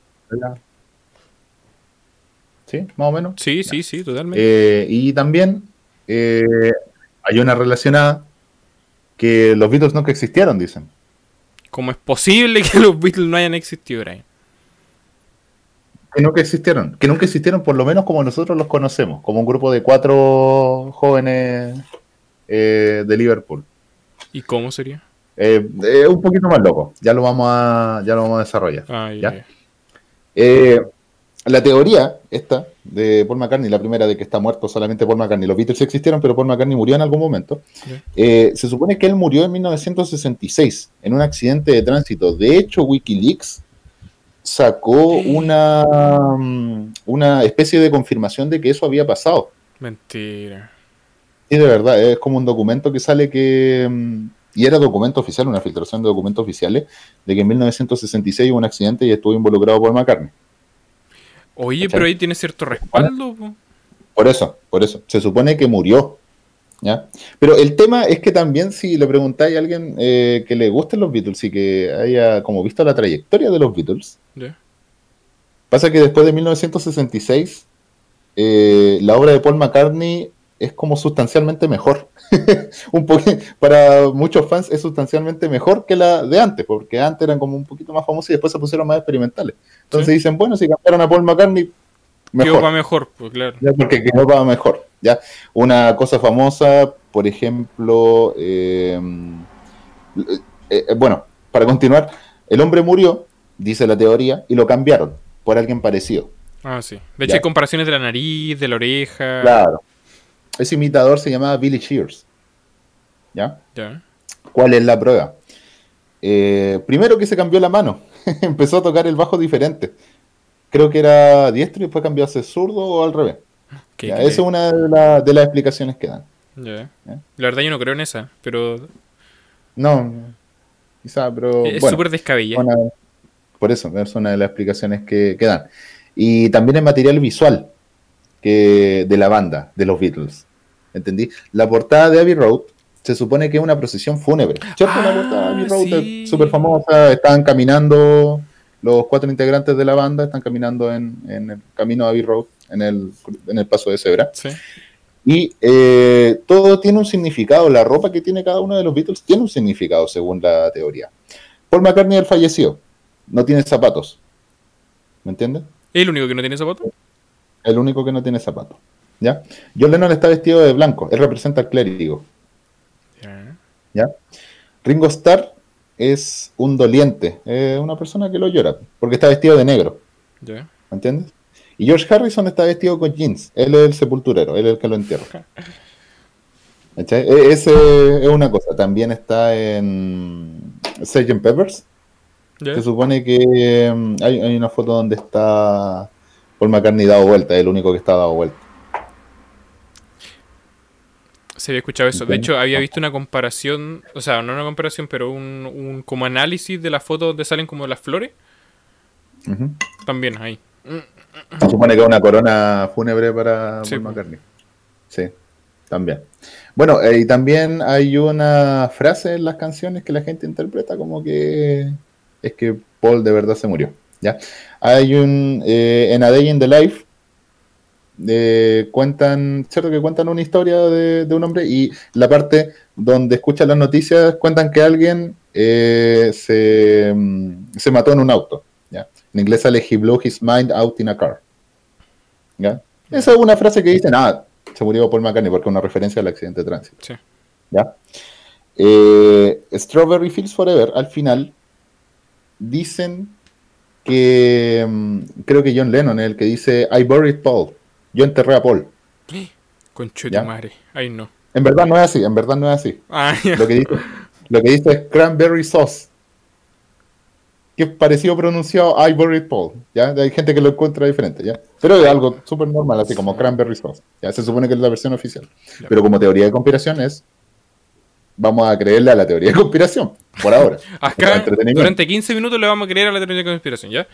¿Sí? Más o menos. Sí, sí, sí, totalmente. Eh, y también eh, hay una relacionada que los Beatles nunca existieron, dicen. ¿Cómo es posible que los Beatles no hayan existido, Brian? Que nunca existieron. Que nunca existieron, por lo menos como nosotros los conocemos, como un grupo de cuatro jóvenes eh, de Liverpool. ¿Y cómo sería? Eh, eh, un poquito más loco. Ya lo vamos a, ya lo vamos a desarrollar. Ah, ya, ¿Ya? ya. La teoría esta de Paul McCartney, la primera de que está muerto solamente Paul McCartney. Los Beatles existieron, pero Paul McCartney murió en algún momento. Eh, se supone que él murió en 1966 en un accidente de tránsito. De hecho, WikiLeaks sacó una, una especie de confirmación de que eso había pasado. Mentira. Sí, de verdad, es como un documento que sale que... mm, Y era documento oficial, una filtración de documentos oficiales, de que en 1966 hubo un accidente y estuvo involucrado Paul McCartney. Oye, ¿Cachai? pero ahí tiene cierto respaldo. po. Por eso, por eso. Se supone que murió. ¿ya? Pero el tema es que también si le preguntáis a alguien eh, que le gusten los Beatles y que haya como visto la trayectoria de los Beatles, pasa que después de 1966 eh, la obra de Paul McCartney es como sustancialmente mejor. un para muchos fans es sustancialmente mejor que la de antes, porque antes eran como un poquito más famosos y después se pusieron más experimentales. Entonces Sí. dicen, bueno, si cambiaron a Paul McCartney, Quedó mejor. para mejor, pues claro. Ya, porque quedó para mejor. ¿ya? Una cosa famosa, por ejemplo, eh, eh, eh, bueno, para continuar, el hombre murió, dice la teoría, y lo cambiaron por alguien parecido. Ah, sí. De hecho, Ya. hay comparaciones de la nariz, de la oreja. Claro. Ese imitador se llamaba Billy Shears. ¿Ya? ¿Cuál es la prueba? Eh, primero que se cambió la mano, empezó a tocar el bajo diferente. Creo que era diestro y después cambió a ser zurdo o al revés. ¿Qué- Ya, qué- Esa es una de, la- de las explicaciones que dan. Ya. La verdad yo no creo en esa, pero No, quizá, pero es bueno, súper descabellada. una- por eso, es una de las explicaciones que, que dan. Y también el material visual que, de la banda, de los Beatles. ¿Entendí? La portada de Abbey Road se supone que es una procesión fúnebre. ¿Cierto? la Ah, portada de Abbey Road sí. es súper famosa. Estaban caminando, los cuatro integrantes de la banda están caminando en, en el camino de Abbey Road, en el, en el paso de cebra. Sí. Y eh, todo tiene un significado, la ropa que tiene cada uno de los Beatles tiene un significado según la teoría. Paul McCartney él falleció, no tiene zapatos. ¿Me entiendes? ¿Es el único que no tiene zapatos? El único que no tiene zapatos. ¿Ya? John Lennon está vestido de blanco, él representa al clérigo. Ya. Ringo Starr es un doliente, es una persona que lo llora, porque está vestido de negro. ¿Me entiendes? Y George Harrison está vestido con jeans. Él es el sepulturero, él es el que lo entierra. E- Ese es una cosa. También está en Sgt. Peppers. Se supone que mm, hay, hay una foto donde está Paul McCartney dado vuelta, es el único que está dado vuelta. Se había escuchado eso. De hecho, había visto una comparación, o sea, no una comparación, pero un, un como análisis de las fotos donde salen como las flores. También ahí. Se supone que es una corona fúnebre para Sí, Paul. McCartney. Sí, también. Bueno, eh, y también hay una frase en las canciones que la gente interpreta como que es que Paul de verdad se murió. ¿Ya? Hay un, eh, en A Day in the Life, eh, cuentan, ¿cierto? Que cuentan una historia de, de un hombre y la parte donde escuchan las noticias cuentan que alguien eh, se, mm, se mató en un auto. ¿ya? En inglés sale He blew his mind out in a car. ¿ya? Esa es una frase que dicen, ah, se murió Paul McCartney porque es una referencia al accidente de tránsito. Sí. ¿ya? Eh, Strawberry Fields Forever, al final, dicen que mm, creo que John Lennon es el que dice I buried Paul. Yo enterré a Paul. Concho de madre. Ahí no. En verdad no es así, en verdad no es así. Ah. Lo que dice, lo que dice es cranberry sauce. Que es parecido pronunciado I buried Paul. ¿ya? Hay gente que lo encuentra diferente, ¿ya? Pero es algo súper normal, así como cranberry sauce. ¿ya? Se supone que es la versión oficial. Pero como teoría de conspiración es. Vamos a creerle a la teoría de conspiración, por ahora. Acá, durante 15 minutos le vamos a creer a la teoría de conspiración, ¿ya?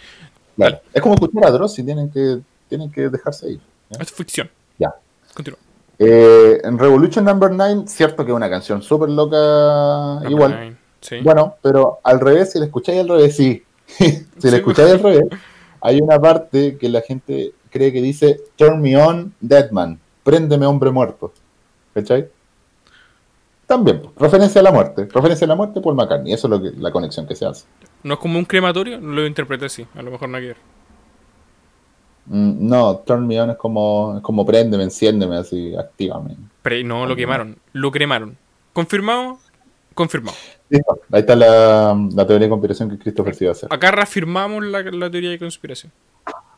Claro. Es como escuchar a Dross y tienen que, tienen que dejarse ir. es ficción. Ya. Continúa. Eh, en Revolution Number 9, cierto que es una canción súper loca Number igual. nine. Sí. Bueno, pero al revés, si la escucháis al revés, sí. si Sí, la escucháis al revés, hay una parte que la gente cree que dice Turn me on, dead man. Préndeme, hombre muerto. ¿Cachai? También, referencia a la muerte. Referencia a la muerte por McCartney. Eso es lo que, la conexión que se hace. No es como un crematorio, lo interpreté así. A lo mejor no ver. Mm, no, Turn me on es como, es como préndeme, enciéndeme, así, actívame. Pre- no, lo quemaron. Lo cremaron. ¿Confirmado? Confirmado. Listo. Ahí está la, la teoría de conspiración que Christopher se iba a hacer. Acá reafirmamos la, la teoría de conspiración.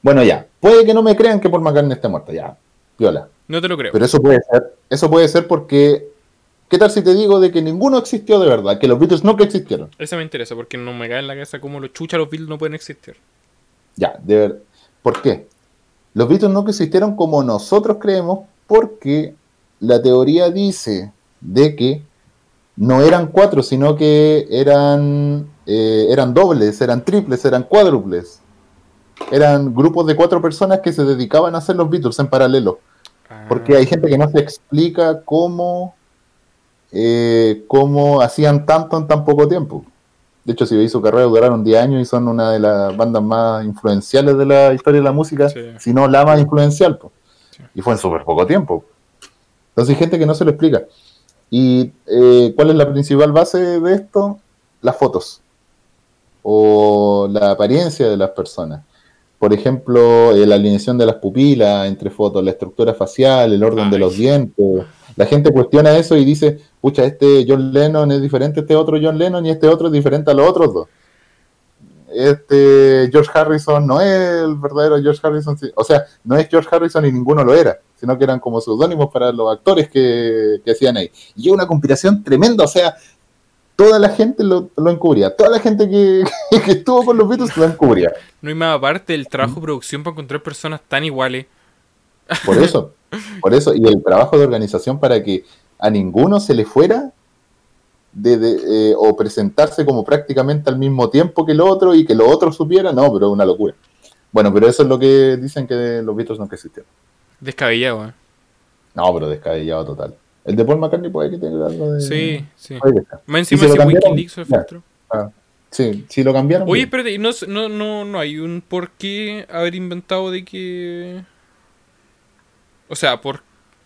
Bueno, ya. Puede que no me crean que Paul McCartney esté muerto. Ya. Viola. No te lo creo. Pero eso puede ser, eso puede ser porque, ¿qué tal si te digo de que ninguno existió de verdad? Que los Beatles nunca existieron. Esa me interesa porque no me cae en la cabeza cómo los chuchas los Beatles no pueden existir. Ya, de ver. ¿Por qué? Los Beatles nunca existieron como nosotros creemos porque la teoría dice de que no eran cuatro, sino que eran, eh, eran dobles, eran triples, eran cuádruples. Eran grupos de cuatro personas que se dedicaban a hacer los Beatles en paralelo. Ah, Porque hay gente que no se explica cómo, eh, cómo hacían tanto en tan poco tiempo. De hecho, si veis su carrera, duraron 10 años y son una de las bandas más influenciales de la historia de la música, Sí. si no la más influencial. po. Sí. Y fue en súper poco tiempo. Entonces hay gente que no se lo explica. ¿Y eh, cuál es la principal base de esto? Las fotos. O la apariencia de las personas. Por ejemplo, eh, la alineación de las pupilas entre fotos, la estructura facial, el orden de los dientes. La gente cuestiona eso y dice, pucha, este John Lennon es diferente a este otro John Lennon y este otro es diferente a los otros dos. Este George Harrison no es el verdadero George Harrison, o sea, no es George Harrison y ninguno lo era, sino que eran como seudónimos para los actores que, que hacían ahí. Y es una conspiración tremenda, o sea, toda la gente lo, lo encubría, toda la gente que, que estuvo con los Beatles lo encubría. No hay más aparte del trabajo producción para encontrar personas tan iguales. Por eso, por eso, y el trabajo de organización para que a ninguno se le fuera de, de, eh, o presentarse como prácticamente al mismo tiempo que el otro y que los otros supieran, no, pero es una locura. Bueno, pero eso es lo que dicen que los Beatles nunca existieron. Descabellado, ¿eh? No, pero descabellado total. El de Paul McCartney puede que tenga algo de... Sí, sí. Más ¿Y encima si lo? Wikileaks filtró. Ah, sí, si lo cambiaron. Oye, bien. espérate, ¿y no, no, no, no hay un por qué haber inventado de que. O sea, por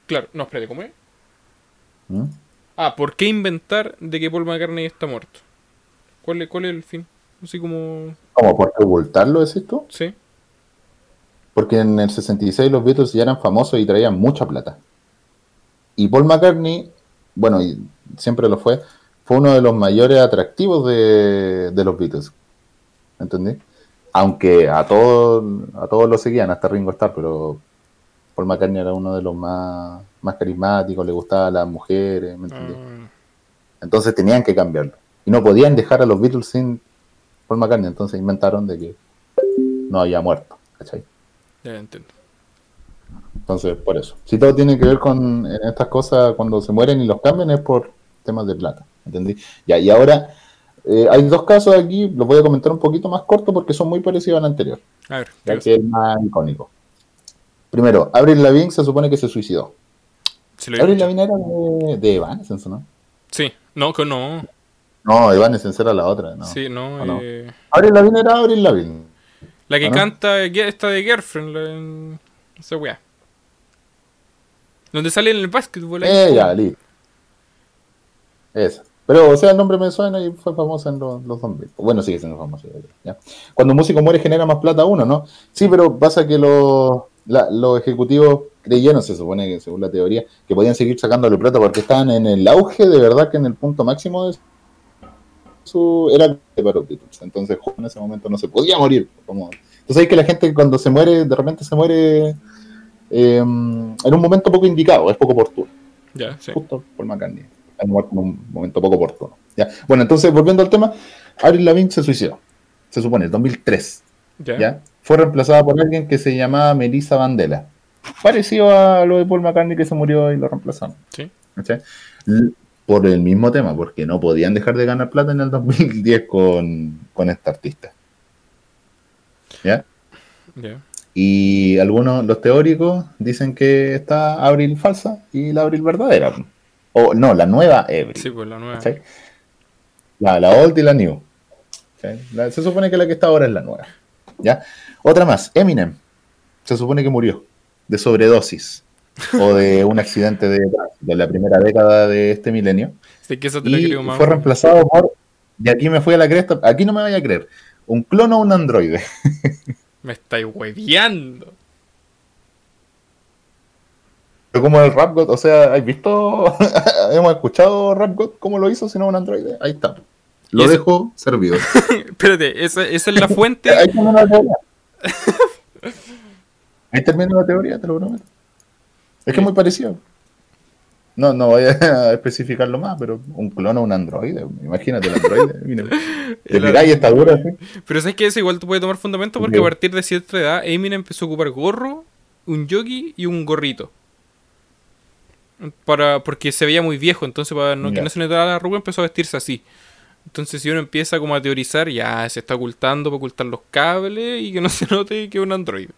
Claro, no, espérate, ¿cómo es? ¿Mm? Ah, ¿por qué inventar de que Paul McCartney está muerto? ¿Cuál es, cuál es el fin? Así como... ¿Cómo? ¿Por qué ocultarlo, decís tú? Sí. Porque en el 66 los Beatles ya eran famosos y traían mucha plata. Y Paul McCartney, bueno, y siempre lo fue, fue uno de los mayores atractivos de, de los Beatles. ¿Entendí? Aunque a todos, a todos lo seguían, hasta Ringo Starr, pero Paul McCartney era uno de los más, más carismáticos, le gustaban las mujeres, ¿me? Ah, Entonces tenían que cambiarlo. Y no podían dejar a los Beatles sin Paul McCartney, entonces inventaron de que no había muerto, ¿cachai? ya entiendo. Entonces, por eso. Si todo tiene que ver con estas cosas, cuando se mueren y los cambian, es por temas de plata. ¿Entendí? Ya, y ahora eh, hay dos casos aquí, los voy a comentar un poquito más corto porque son muy parecidos al anterior, A ver, ya que es el más icónico. Primero, Avril Lavigne se supone que se suicidó. ¿Se lo Avril? Lavigne era de, de Evanescence, ¿no? Sí, no, que no. No, Evanescence era la otra, ¿no? Sí, no. ¿O no? eh, Avril Lavigne era Avril Lavigne. La que ¿Ah, no? canta esta de Girlfriend, la, en- esa weá. Donde sale en el básquetbol. Eh, ya, listo. Esa. Pero, o sea, el nombre me suena y fue famosa en los, los 2000. Bueno, sigue siendo famosa. ¿ya? Cuando un músico muere genera más plata uno, ¿no? Sí, pero pasa que los, la- los ejecutivos creyeron, se supone que según la teoría, que podían seguir sacándole plata porque estaban en el auge, de verdad que en el punto máximo de su... Era de para. Entonces, en ese momento no se podía morir. Como... Entonces hay que la gente cuando se muere, de repente se muere eh, en un momento poco indicado, es poco oportuno Ya, sí. justo Paul McCartney. En un momento poco oportuno. ¿ya? Bueno, entonces, volviendo al tema, Avril Lavigne se suicidó. Se supone, en 2003. Ya. ¿ya? Fue reemplazada por alguien que se llamaba Melissa Vandela. Parecido a lo de Paul McCartney que se murió y lo reemplazaron. Sí. Por el mismo tema, porque no podían dejar de ganar plata en el 2010 con, con esta artista. ¿Ya? Ya. Y algunos, los teóricos, dicen que está Abril falsa y la Abril verdadera. O no, la nueva Abril. Sí, pues la nueva. La, la old y la new. se supone que la que está ahora es la nueva. ¿ya? Otra más, Eminem. Se supone que murió de sobredosis o de un accidente de, de la primera década de este milenio. Sé que eso te lo Y creo fue reemplazado por, y aquí me fui a la cresta, aquí no me vaya a creer, un clono o un androide. Me estáis hueveando. Pero como el Rap God, o sea, ¿has visto? Hemos escuchado Rap God cómo lo hizo, si no un androide. Ahí está. Lo dejo servido. Espérate, esa, esa es la fuente. Ahí termina la teoría. Te lo prometo. Es que es muy parecido. No, no voy a especificarlo más, pero un clon o un androide. Imagínate el androide. Mira, te y está dura. así. Pero sabes que eso igual te puede tomar fundamento porque Sí. a partir de cierta edad Eminem empezó a ocupar gorro, un jockey y un gorrito. Para, porque se veía muy viejo, entonces para no, que Ya. no se notara la arruga empezó a vestirse así. Entonces si uno empieza como a teorizar, ya se está ocultando para ocultar los cables y que no se note que es un androide.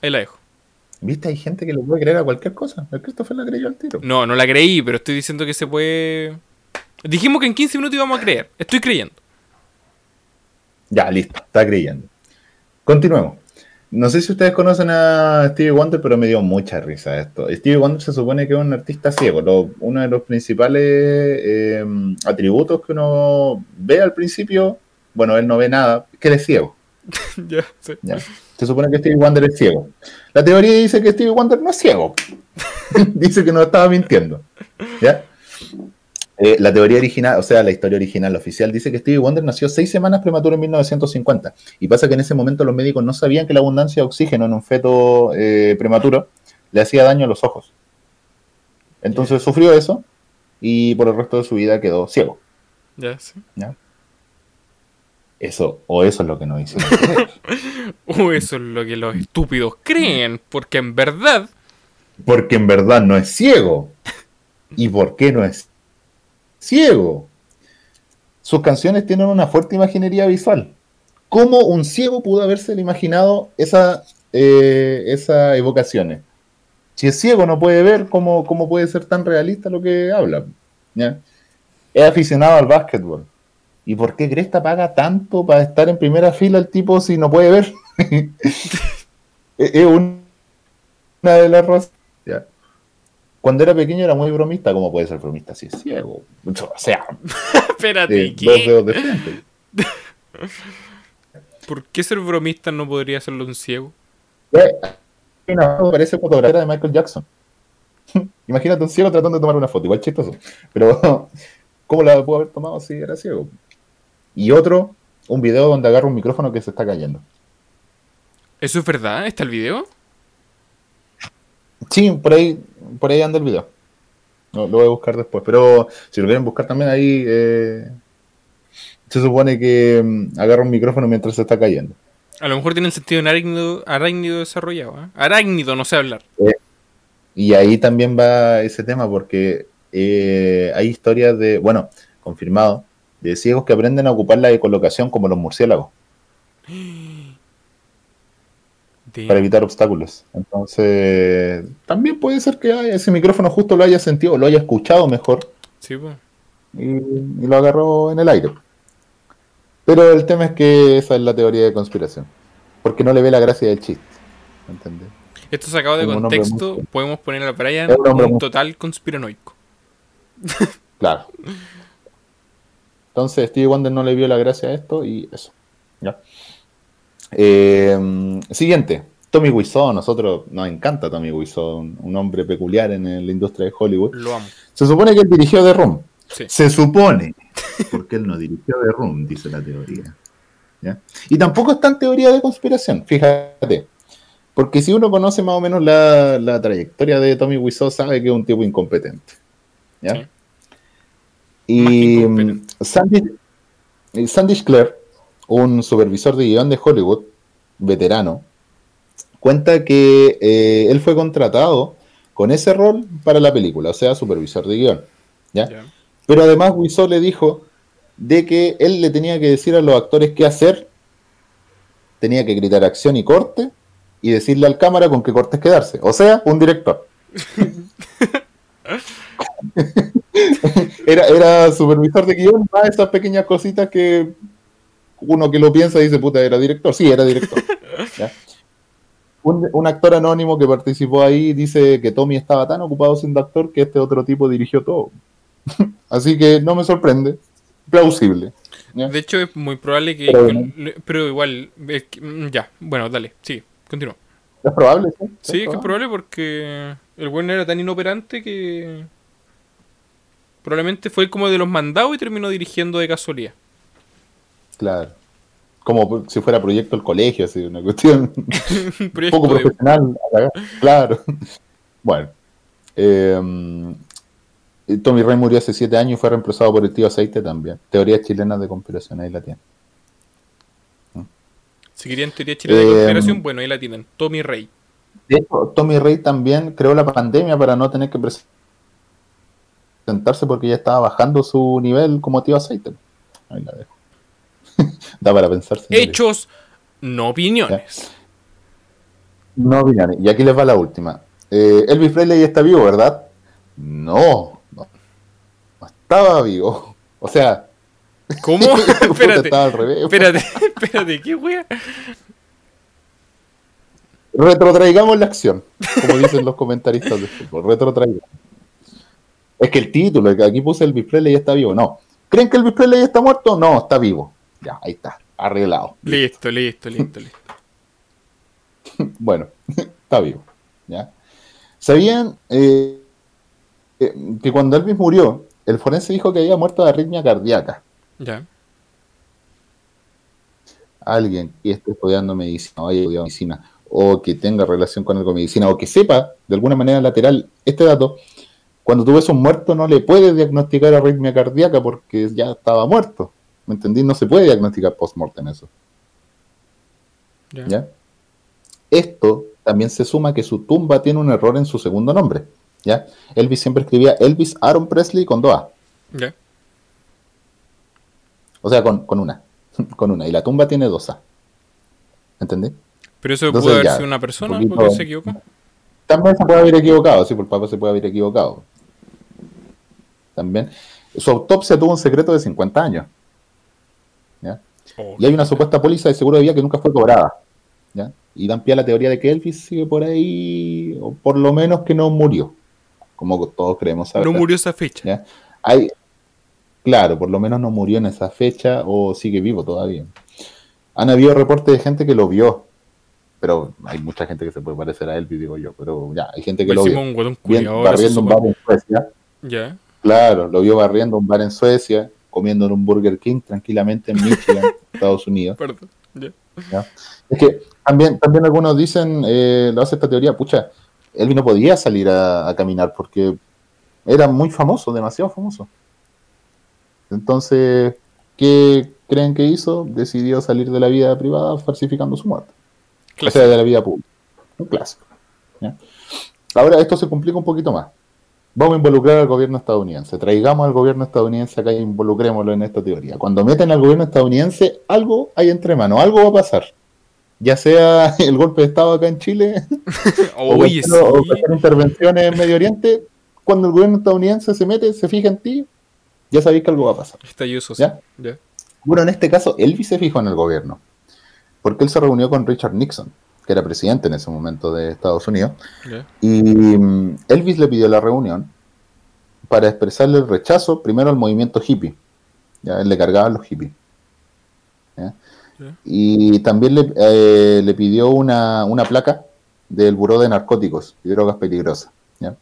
Ahí la dejo. ¿Viste? Hay gente que le puede creer a cualquier cosa. El Christopher la creyó al tiro. No, no la creí, pero estoy diciendo que se puede... Dijimos que en 15 minutos íbamos a creer. Estoy creyendo. Ya, listo, está creyendo. Continuemos. No sé si ustedes conocen a Stevie Wonder, pero me dio mucha risa esto. Stevie Wonder se supone que es un artista ciego. Lo- uno de los principales eh, atributos que uno ve al principio, bueno, él no ve nada, que él es ciego. ya, sí. ¿ya? Se supone que Stevie Wonder es ciego. La teoría dice que Stevie Wonder no es ciego. dice que no estaba mintiendo. ¿ya? Eh, la teoría original, o sea, la historia original oficial dice que Stevie Wonder nació seis semanas prematuro en 1950. Y pasa que en ese momento los médicos no sabían que la abundancia de oxígeno en un feto eh, prematuro le hacía daño a los ojos. Entonces sufrió eso y por el resto de su vida quedó ciego. Ya, sí. Eso, o eso es lo que nos hicieron. O eso es lo que los estúpidos creen, porque en verdad, Porque en verdad no es ciego. ¿Y por qué no es ciego? Sus canciones tienen una fuerte imaginería visual. ¿Cómo un ciego pudo haberse imaginado esa, eh, esas evocaciones? Si es ciego no puede ver, ¿cómo, puede ser tan realista lo que habla? Es aficionado al básquetbol. ¿Y por qué Cresta paga tanto para estar en primera fila el tipo si no puede ver? es es un una de las razones. Cuando era pequeño era muy bromista, ¿cómo puede ser bromista si es ciego? O sea, Espérate, eh, ¿qué? de. ¿Por qué ser bromista no podría hacerlo un ciego? Eh, que parece fotografía de Michael Jackson. Imagínate un ciego tratando de tomar una foto, igual chistoso. Pero, ¿cómo la pudo haber tomado si era ciego? Y otro, un video donde agarra un micrófono que se está cayendo. ¿Eso es verdad? ¿Está el video? Sí, por ahí, por ahí anda el video. No, lo voy a buscar después. Pero si lo quieren buscar también ahí, eh, se supone que mm, agarra un micrófono mientras se está cayendo. A lo mejor tiene el sentido en arácnido, arácnido desarrollado. ¿eh? Arácnido, no sé hablar. Y ahí también va ese tema porque eh, hay historias de, bueno, confirmado, de ciegos que aprenden a ocupar la ecolocación como los murciélagos Para evitar obstáculos. Entonces, también puede ser que ese micrófono justo lo haya sentido, lo haya escuchado mejor Sí, pues. y, y lo agarró en el aire. Pero el tema es que esa es la teoría de conspiración. Porque no le ve la gracia del chiste. ¿Entendés? Esto sacado de Como contexto, podemos poner a Brian un un muy- total conspiranoico. Claro. Entonces Stevie Wonder no le vio la gracia a esto y eso. Eh, siguiente. Tommy Wiseau. Nosotros nos encanta Tommy Wiseau, un, un hombre peculiar en la industria de Hollywood. Lo amo. Se supone que él dirigió The Room. Sí. Se supone. Porque él no dirigió The Room, dice la teoría. ¿ya? Y tampoco es tan teoría de conspiración, fíjate. Porque si uno conoce más o menos la, la trayectoria de Tommy Wiseau, sabe que es un tipo incompetente. ¿ya? Sí. Más que Y mm, Sandy, Sandy Clare, un supervisor de guion de Hollywood, veterano, cuenta que eh, él fue contratado con ese rol para la película, o sea, supervisor de guion. ¿ya? Pero además Wiseau le dijo de que él le tenía que decir a los actores qué hacer, tenía que gritar acción y corte, y decirle al cámara con qué cortes quedarse. O sea, un director. era, era supervisor de guion, más esas pequeñas cositas que uno que lo piensa dice, puta, era director. Sí, era director. ¿ya? Un, un actor anónimo que participó ahí dice que Tommy estaba tan ocupado siendo actor que este otro tipo dirigió todo. Así que no me sorprende. Plausible. ¿ya? De hecho, es muy probable que. Pero bueno. igual. es que- mm, ya, bueno, dale, sí, continúa. Es probable, sí. Sí, es que es probable porque el weón era tan inoperante que. Probablemente fue como de los mandados y terminó dirigiendo de casualidad. Claro. Como si fuera proyecto el colegio, así, una cuestión Un poco profesional. Claro. Bueno. Eh, Tommy Rey murió hace siete años y fue reemplazado por el tío Aceite también. Teorías chilenas de conspiración, ahí la tienen. Si querían teoría chilena de conspiración, bueno, ahí la tienen. Tommy Rey. De hecho, Tommy Rey también creó la pandemia para no tener que presentarse porque ya estaba bajando su nivel como tío aceite. Ahí la dejo. Da para pensar. señores. Hechos, no opiniones. No opiniones. Y aquí les va la última. Eh, Elvis Presley está vivo, ¿verdad? No, no, no estaba vivo. O sea, ¿Cómo? espérate, estaba al revés. espérate, espérate, ¿qué wea? Retrotraigamos la acción, como dicen los comentaristas de fútbol. Retrotraigamos. Es que el título, que aquí puse Elvis Presley está vivo. No. ¿Creen que Elvis Presley está muerto? No, está vivo. Ya, ahí está. Arreglado. Listo, listo, listo, listo. Bueno, está vivo. ¿ya? ¿Sabían eh, eh, que cuando Elvis murió, el forense dijo que había muerto de arritmia cardíaca? Ya. Alguien que esté estudiando medicina o haya estudiado medicina o que tenga relación con algo de medicina o que sepa de alguna manera lateral este dato, cuando tú ves un muerto no le puedes diagnosticar arritmia cardíaca porque ya estaba muerto. ¿Me entendí? No se puede diagnosticar post-mortem eso. Ya. ¿ya? Esto también se suma que su tumba tiene un error en su segundo nombre. ¿ya? Elvis siempre escribía Elvis Aaron Presley con dos A. Ya. O sea, con, con una. con una. Y la tumba tiene dos A. ¿Entendí? Pero eso Entonces, pudo haber sido una persona un porque se equivocó. También se puede haber equivocado, sí, por papá se puede haber equivocado. También. Su autopsia tuvo un secreto de 50 años. Oh, Y hay una supuesta póliza de seguro de vida que nunca fue cobrada. ¿ya? Y dan pie a la teoría de que Elvis sigue por ahí, o por lo menos que no murió, como todos creemos saber. No murió esa fecha. ¿ya? Hay, claro, por lo menos no murió en esa fecha o sigue vivo todavía. Han habido reportes de gente que lo vio, pero hay mucha gente que se puede parecer a Elvis, digo yo, pero ya, hay gente que lo vio. Un Bien, se barriendo un bar en Suecia. Ya. Claro, lo vio barriendo un bar en Suecia, comiendo en un Burger King tranquilamente en Michigan, Estados Unidos. Perdón. Ya. ¿ya? Es que también, también algunos dicen, eh, lo hace esta teoría, pucha, Elvis no podía salir a, a caminar porque era muy famoso, demasiado famoso. Entonces, ¿qué creen que hizo? Decidió salir de la vida privada falsificando su muerte. O Clásico. sea, de la vida pública. Un clásico. ¿ya? Ahora, esto se complica un poquito más. Vamos a involucrar al gobierno estadounidense. Traigamos al gobierno estadounidense acá e involucrémoslo en esta teoría. Cuando meten al gobierno estadounidense, algo hay entre manos, algo va a pasar. Ya sea el golpe de Estado acá en Chile o, cualquier- o sí. cualquier intervención en Medio Oriente, cuando el gobierno estadounidense se mete, se fija en ti, ya sabéis que algo va a pasar. Social. Ya. Bueno, en este caso, Elvis se fijó en el gobierno, porque él se reunió con Richard Nixon, que era presidente en ese momento de Estados Unidos, y mm, Elvis le pidió la reunión para expresarle el rechazo primero al movimiento hippie. Ya, él le cargaban los hippies. Y también le, eh, le pidió una, una placa del Buró de Narcóticos y Drogas Peligrosas. ¿ya?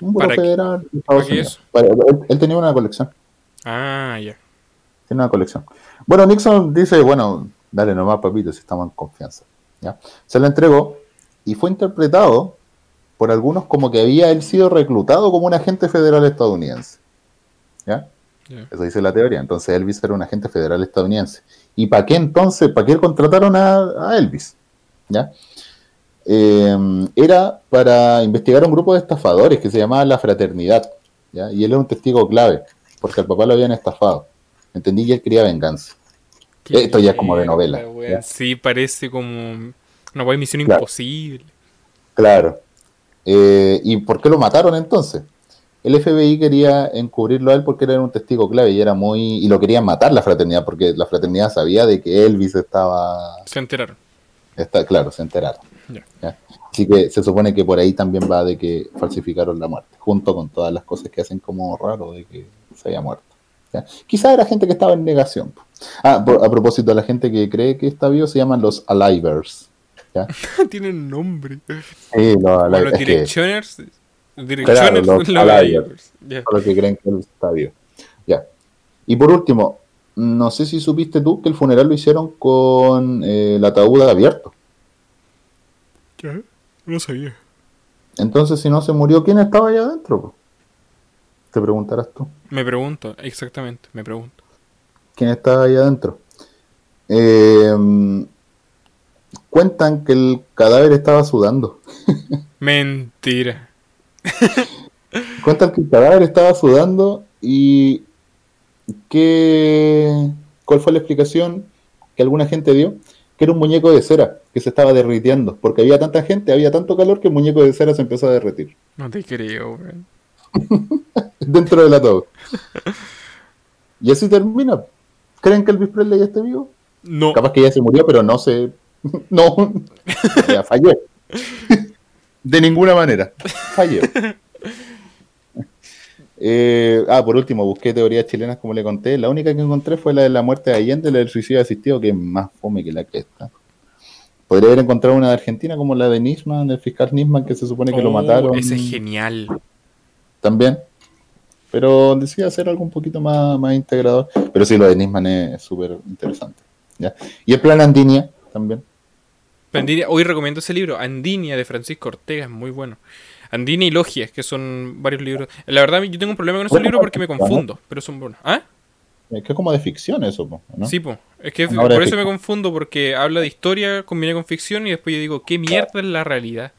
Un buró ¿Para qué- federal de Estados Unidos. eso? Para- él, él tenía una colección. Ah, ya. Tiene una colección. Bueno, Nixon dice, bueno, dale nomás, papito, si estamos en confianza. ¿Ya? Se la entregó y fue interpretado por algunos como que había él sido reclutado como un agente federal estadounidense. Eso dice la teoría. Entonces Elvis era un agente federal estadounidense. ¿Y para qué entonces, para qué contrataron a, a Elvis? ¿Ya? Eh, era para investigar a un grupo de estafadores que se llamaba La Fraternidad. ¿ya? Y él era un testigo clave, porque al papá lo habían estafado. Entendí que él quería venganza. Qué Esto ya es como de novela. Sí, parece como una guay misión Claro. imposible. Claro. Eh, ¿Y por qué lo mataron entonces? El FBI quería encubrirlo a él porque era un testigo clave y era muy. y lo querían matar la fraternidad, porque la fraternidad sabía de que Elvis estaba. Se enteraron. está, claro, se enteraron. Así que se supone que por ahí también va de que falsificaron la muerte, junto con todas las cosas que hacen como raro de que se haya muerto. Quizá era gente que estaba en negación. Ah, por- a propósito, la gente que cree que está vivo se llaman los Alivers. Tienen nombre. Sí, los Alivers. los directioners. Los los Alivers. Los que creen que él está vivo. Ya. Y por último, no sé si supiste tú que el funeral lo hicieron con eh, el ataúd abierto. ¿Qué? No sabía. Entonces, si no se murió, ¿quién estaba allá adentro? Te preguntarás tú. Me pregunto, exactamente, me pregunto. ¿Quién estaba allá adentro? Eh, cuentan que el cadáver estaba sudando. Mentira. Cuentan que el cadáver estaba sudando y que ¿cuál fue la explicación que alguna gente dio? Que era un muñeco de cera que se estaba derritiendo, porque había tanta gente, había tanto calor que el muñeco de cera se empezó a derretir No te creo, weón. dentro del ataúd. Y así termina. ¿Creen que Elvis Presley ya esté vivo? No. Capaz que ya se murió, pero no se. No. Ya falló. De ninguna manera. Falló. Eh, ah, por último, busqué teorías chilenas como le conté. La única que encontré fue la de la muerte de Allende, la del suicidio asistido, que es más fome que la que está. Podría haber encontrado una de Argentina como la de Nisman, del fiscal Nisman, que se supone que lo Oh, mataron Ese es genial. También. Pero decía hacer algo un poquito más, más integrador. Pero sí, lo de Nisman es súper interesante. ¿ya? Y el plan Andinia también. Andinia- hoy recomiendo ese libro, Andinia de Francisco Ortega, es muy bueno. Andinia y Logias, que son varios libros. La verdad, yo tengo un problema con esos Bueno, libros porque me confundo, pero son buenos. ¿Ah? Es que es como de ficción eso, ¿no? Sí, po. Es que por eso me confundo, porque habla de historia, combina con ficción y después yo digo, ¿qué mierda es la realidad?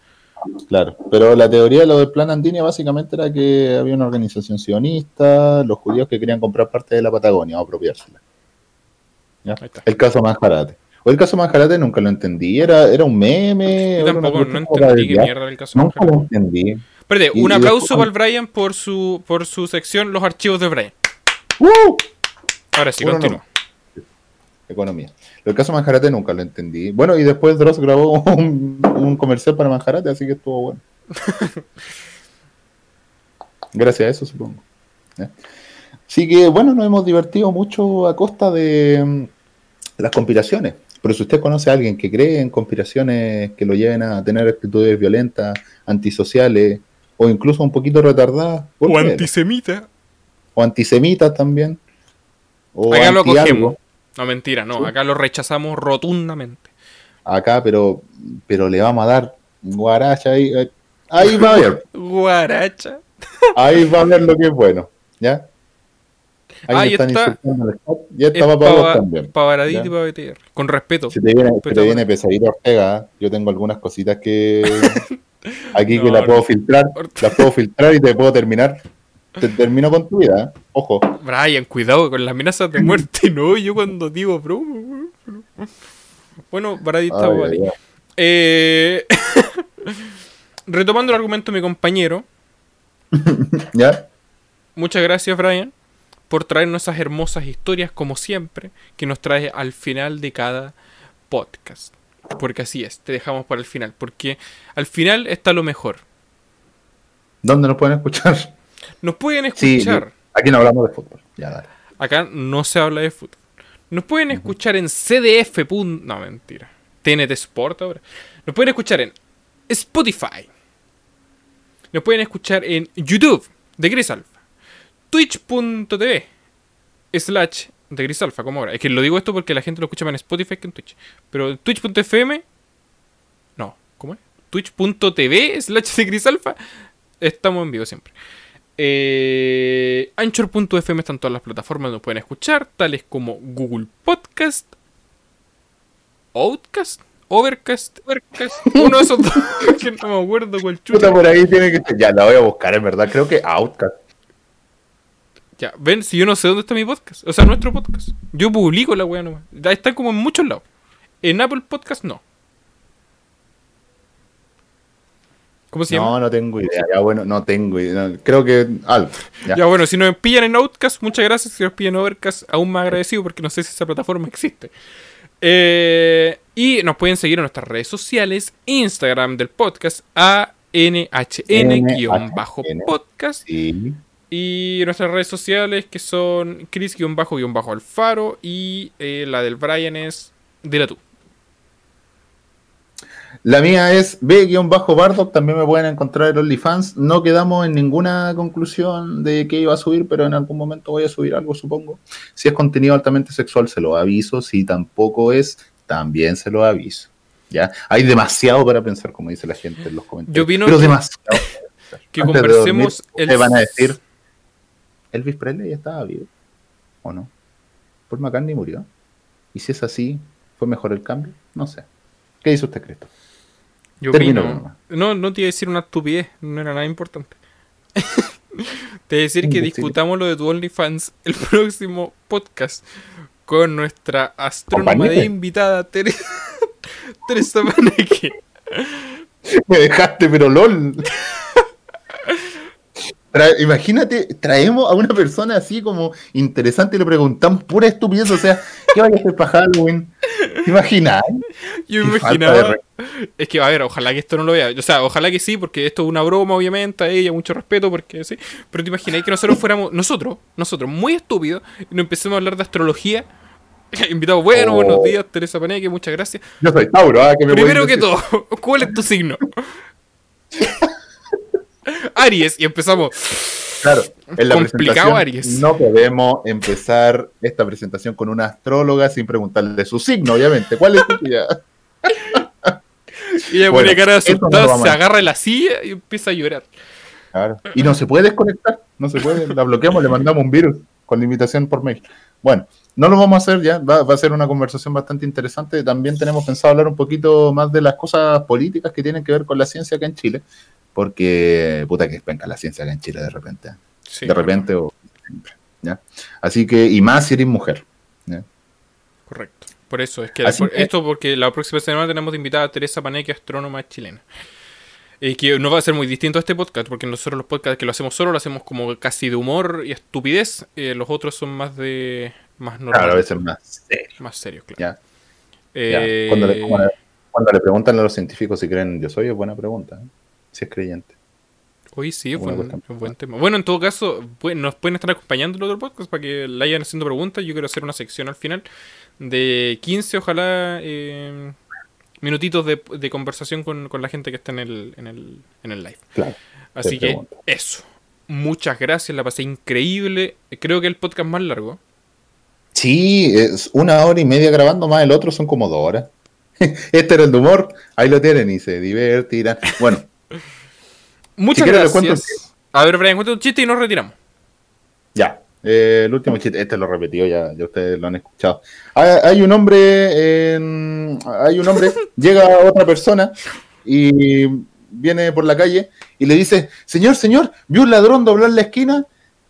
Claro. Pero la teoría de lo del plan Andinia básicamente era que había una organización sionista, los judíos que querían comprar parte de la Patagonia o apropiársela. ¿Ya? El caso Manjarate. O el caso Manjarate nunca lo entendí. Era, era un meme. Yo tampoco no entendí qué mierda era el caso. Nunca lo entendí. Espérate, un aplauso después- para el Brian por su, por su sección Los archivos de Brian. ¡Uh! Ahora sí, no. continúa. El caso Manjarate nunca lo entendí. Bueno, y después Dross grabó un, un comercial para Manjarate, así que estuvo bueno. Gracias a eso, supongo. Así que, bueno, nos hemos divertido mucho a costa de mm, las conspiraciones. Pero si usted conoce a alguien que cree en conspiraciones que lo lleven a tener actitudes violentas, antisociales o incluso un poquito retardadas, O créelo. antisemita. o antisemitas también. O Acá lo anti algo. No, mentira, no. Sí. Acá lo rechazamos rotundamente. Acá, pero, pero le vamos a dar guaracha ahí. eh, Ahí va a ver. Guaracha. Ahí va a ver lo que es bueno. ¿Ya? Ahí me están está. insultando el chat. Y esta Es va para vos pa- también. pa' Baradit Ya. y pa' BTR. Con respeto. Se te viene, se te viene pesadito Ortega. ¿eh? Yo tengo algunas cositas que aquí que las puedo no. filtrar. Las puedo filtrar y te puedo terminar. Te termino con tu vida. Ojo. Brian, cuidado con las amenazas de muerte. No, yo cuando digo weón. Bueno, vale. ay, ay. Eh, Retomando el argumento de mi compañero, ¿Ya? muchas gracias Brian por traernos esas hermosas historias como siempre que nos trae al final de cada podcast. Porque así es, te dejamos para el final, porque al final está lo mejor. ¿Dónde nos pueden escuchar? Nos pueden Sí, escuchar, aquí no hablamos de fútbol. Ya, dale. acá no se habla de fútbol. Nos pueden escuchar en CDF. No, mentira. TNT Sport ahora. Nos pueden escuchar en Spotify. Nos pueden escuchar en YouTube de Gris Alpha. Twitch.tv slash de Gris Alpha, como ahora. Es que lo digo esto porque la gente lo escucha más en Spotify que en Twitch. Pero Twitch.fm. No, ¿cómo es? Twitch.tv slash de Gris Alpha. Estamos en vivo siempre. Eh, Anchor.fm están todas las plataformas donde nos pueden escuchar, tales como Google Podcast, Outcast, Overcast, Overcast, uno de esos dos, que no me acuerdo cuál chucha. Puta, por ahí tiene que. Ya, la voy a buscar, en verdad. Creo que Outcast. Ya, ven, si yo no sé dónde está mi podcast, o sea, nuestro podcast. Yo publico la weá nomás. Está como en muchos lados. En Apple Podcast no. ¿Cómo se llama? No, no tengo idea. Ya, bueno, no tengo idea. creo que algo. Ya. Ya bueno, si nos pillan en Outcast, muchas gracias. Si nos pillan en Overcast, aún más agradecido porque no sé si esa plataforma existe. Eh, y nos pueden seguir en nuestras redes sociales, Instagram del podcast, ANHN-podcast. Sí. Y nuestras redes sociales que son Chris-Alfaro y eh, la del Brian es de la tú. La mía es B-Bardock, también me pueden encontrar en OnlyFans. No quedamos en ninguna conclusión de qué iba a subir, pero en algún momento voy a subir algo, supongo. Si es contenido altamente sexual, se lo aviso. Si tampoco es, también se lo aviso. ¿Ya? Hay demasiado para pensar, como dice la gente en los comentarios. Yo opino pero que- demasiado. Que Antes de conversemos dormir, ustedes van a decir, ¿Elvis Presley estaba vivo? ¿O no? ¿Paul McCartney murió? ¿Y si es así, fue mejor el cambio? No sé. ¿Qué dice usted, Cristo? Yo Termino. No, no te iba a decir una estupidez, no era nada importante. te iba a decir que discutamos lo de tu OnlyFans el próximo podcast con nuestra astrónoma de invitada Teresa, Teresa Paneque. Me dejaste, pero LOL. Tra- imagínate, traemos a una persona así como interesante y le preguntamos pura estupidez. O sea, ¿qué vaya a hacer para Halloween? ¿Te imaginas? Yo me imaginaba. Es que, a ver, ojalá que esto no lo vea. O sea, ojalá que sí, porque esto es una broma, obviamente, a ella, mucho respeto, porque sí. Pero te imagináis que nosotros fuéramos, nosotros, nosotros, muy estúpidos, y nos empecemos a hablar de astrología. Invitado, bueno, Oh. buenos días, Teresa Paneque, muchas gracias. Yo soy Tauro, ¿ah? ¿Qué me Primero que todo, ¿cuál es tu signo? Aries, y empezamos. Claro, en la Complicado, Aries. no podemos empezar esta presentación con una astróloga sin preguntarle su signo, obviamente. ¿Cuál es tu tuya? Y ella Bueno, pone cara no asustada, vamos se agarra la silla y empieza a llorar. Claro. Y no se puede desconectar, no se puede, la bloqueamos, le mandamos un virus con limitación por mail. Bueno, no lo vamos a hacer ya, va, va a ser una conversación bastante interesante. También tenemos pensado hablar un poquito más de las cosas políticas que tienen que ver con la ciencia acá en Chile, porque puta que venga la ciencia acá en Chile de repente, Sí, de repente o siempre, ¿ya? Así que, y más si eres mujer. ¿ya? Correcto. Por eso, es que, por- que- esto porque la próxima semana tenemos de invitada a Teresa Paneque, astrónoma chilena. Eh, que no va a ser muy distinto a este podcast, porque nosotros los podcasts que lo hacemos solo lo hacemos como casi de humor y estupidez. eh, los otros son más de. más normales. Claro, a veces más serio. Más serios, claro. Ya, ya. Eh, Cuando, le, cuando- cuando le preguntan a los científicos si creen yo soy, es buena pregunta. Si es creyente. Hoy sí, cuestión. un buen tema. Bueno, en todo caso, pu- nos pueden estar acompañando en el otro podcast para que le vayan haciendo preguntas. Yo quiero hacer una sección al final de 15, ojalá, eh, minutitos de, de conversación con, con la gente que está en el, en el, en el live. Claro. Así que pregunto. eso. Muchas gracias, la pasé increíble. Creo que el podcast más largo. Sí, es una hora y media grabando, más el otro son como dos horas. Este era el de humor, ahí lo tienen y se divertirán. Bueno, Muchas quieres les cuento gracias. A ver, Brian, cuenta un chiste y nos retiramos. ya. eh, el último chiste, este lo repetió, ya, ya ustedes lo han escuchado. Hay, hay un hombre, en- hay un hombre, llega otra persona y viene por la calle y le dice, señor, señor, ¿vio un ladrón doblar la esquina?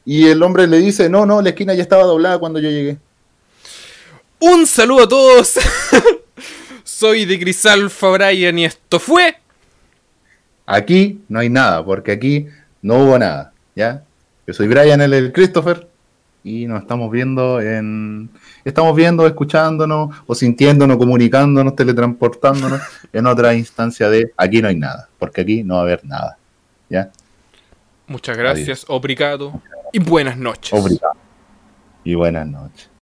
Y el hombre le dice, no, no, la esquina ya estaba doblada cuando yo llegué. Un saludo a todos. Soy de Crisalfa Brian y esto fue. Aquí no hay nada, porque aquí no hubo nada, ¿ya? Yo soy Brian, él el Christopher, y nos estamos viendo en... Estamos viendo, escuchándonos, o sintiéndonos, comunicándonos, teletransportándonos en otra instancia de aquí no hay nada, porque aquí no va a haber nada, ¿ya? Muchas gracias, obrigado y buenas noches. Obrigado. Y buenas noches.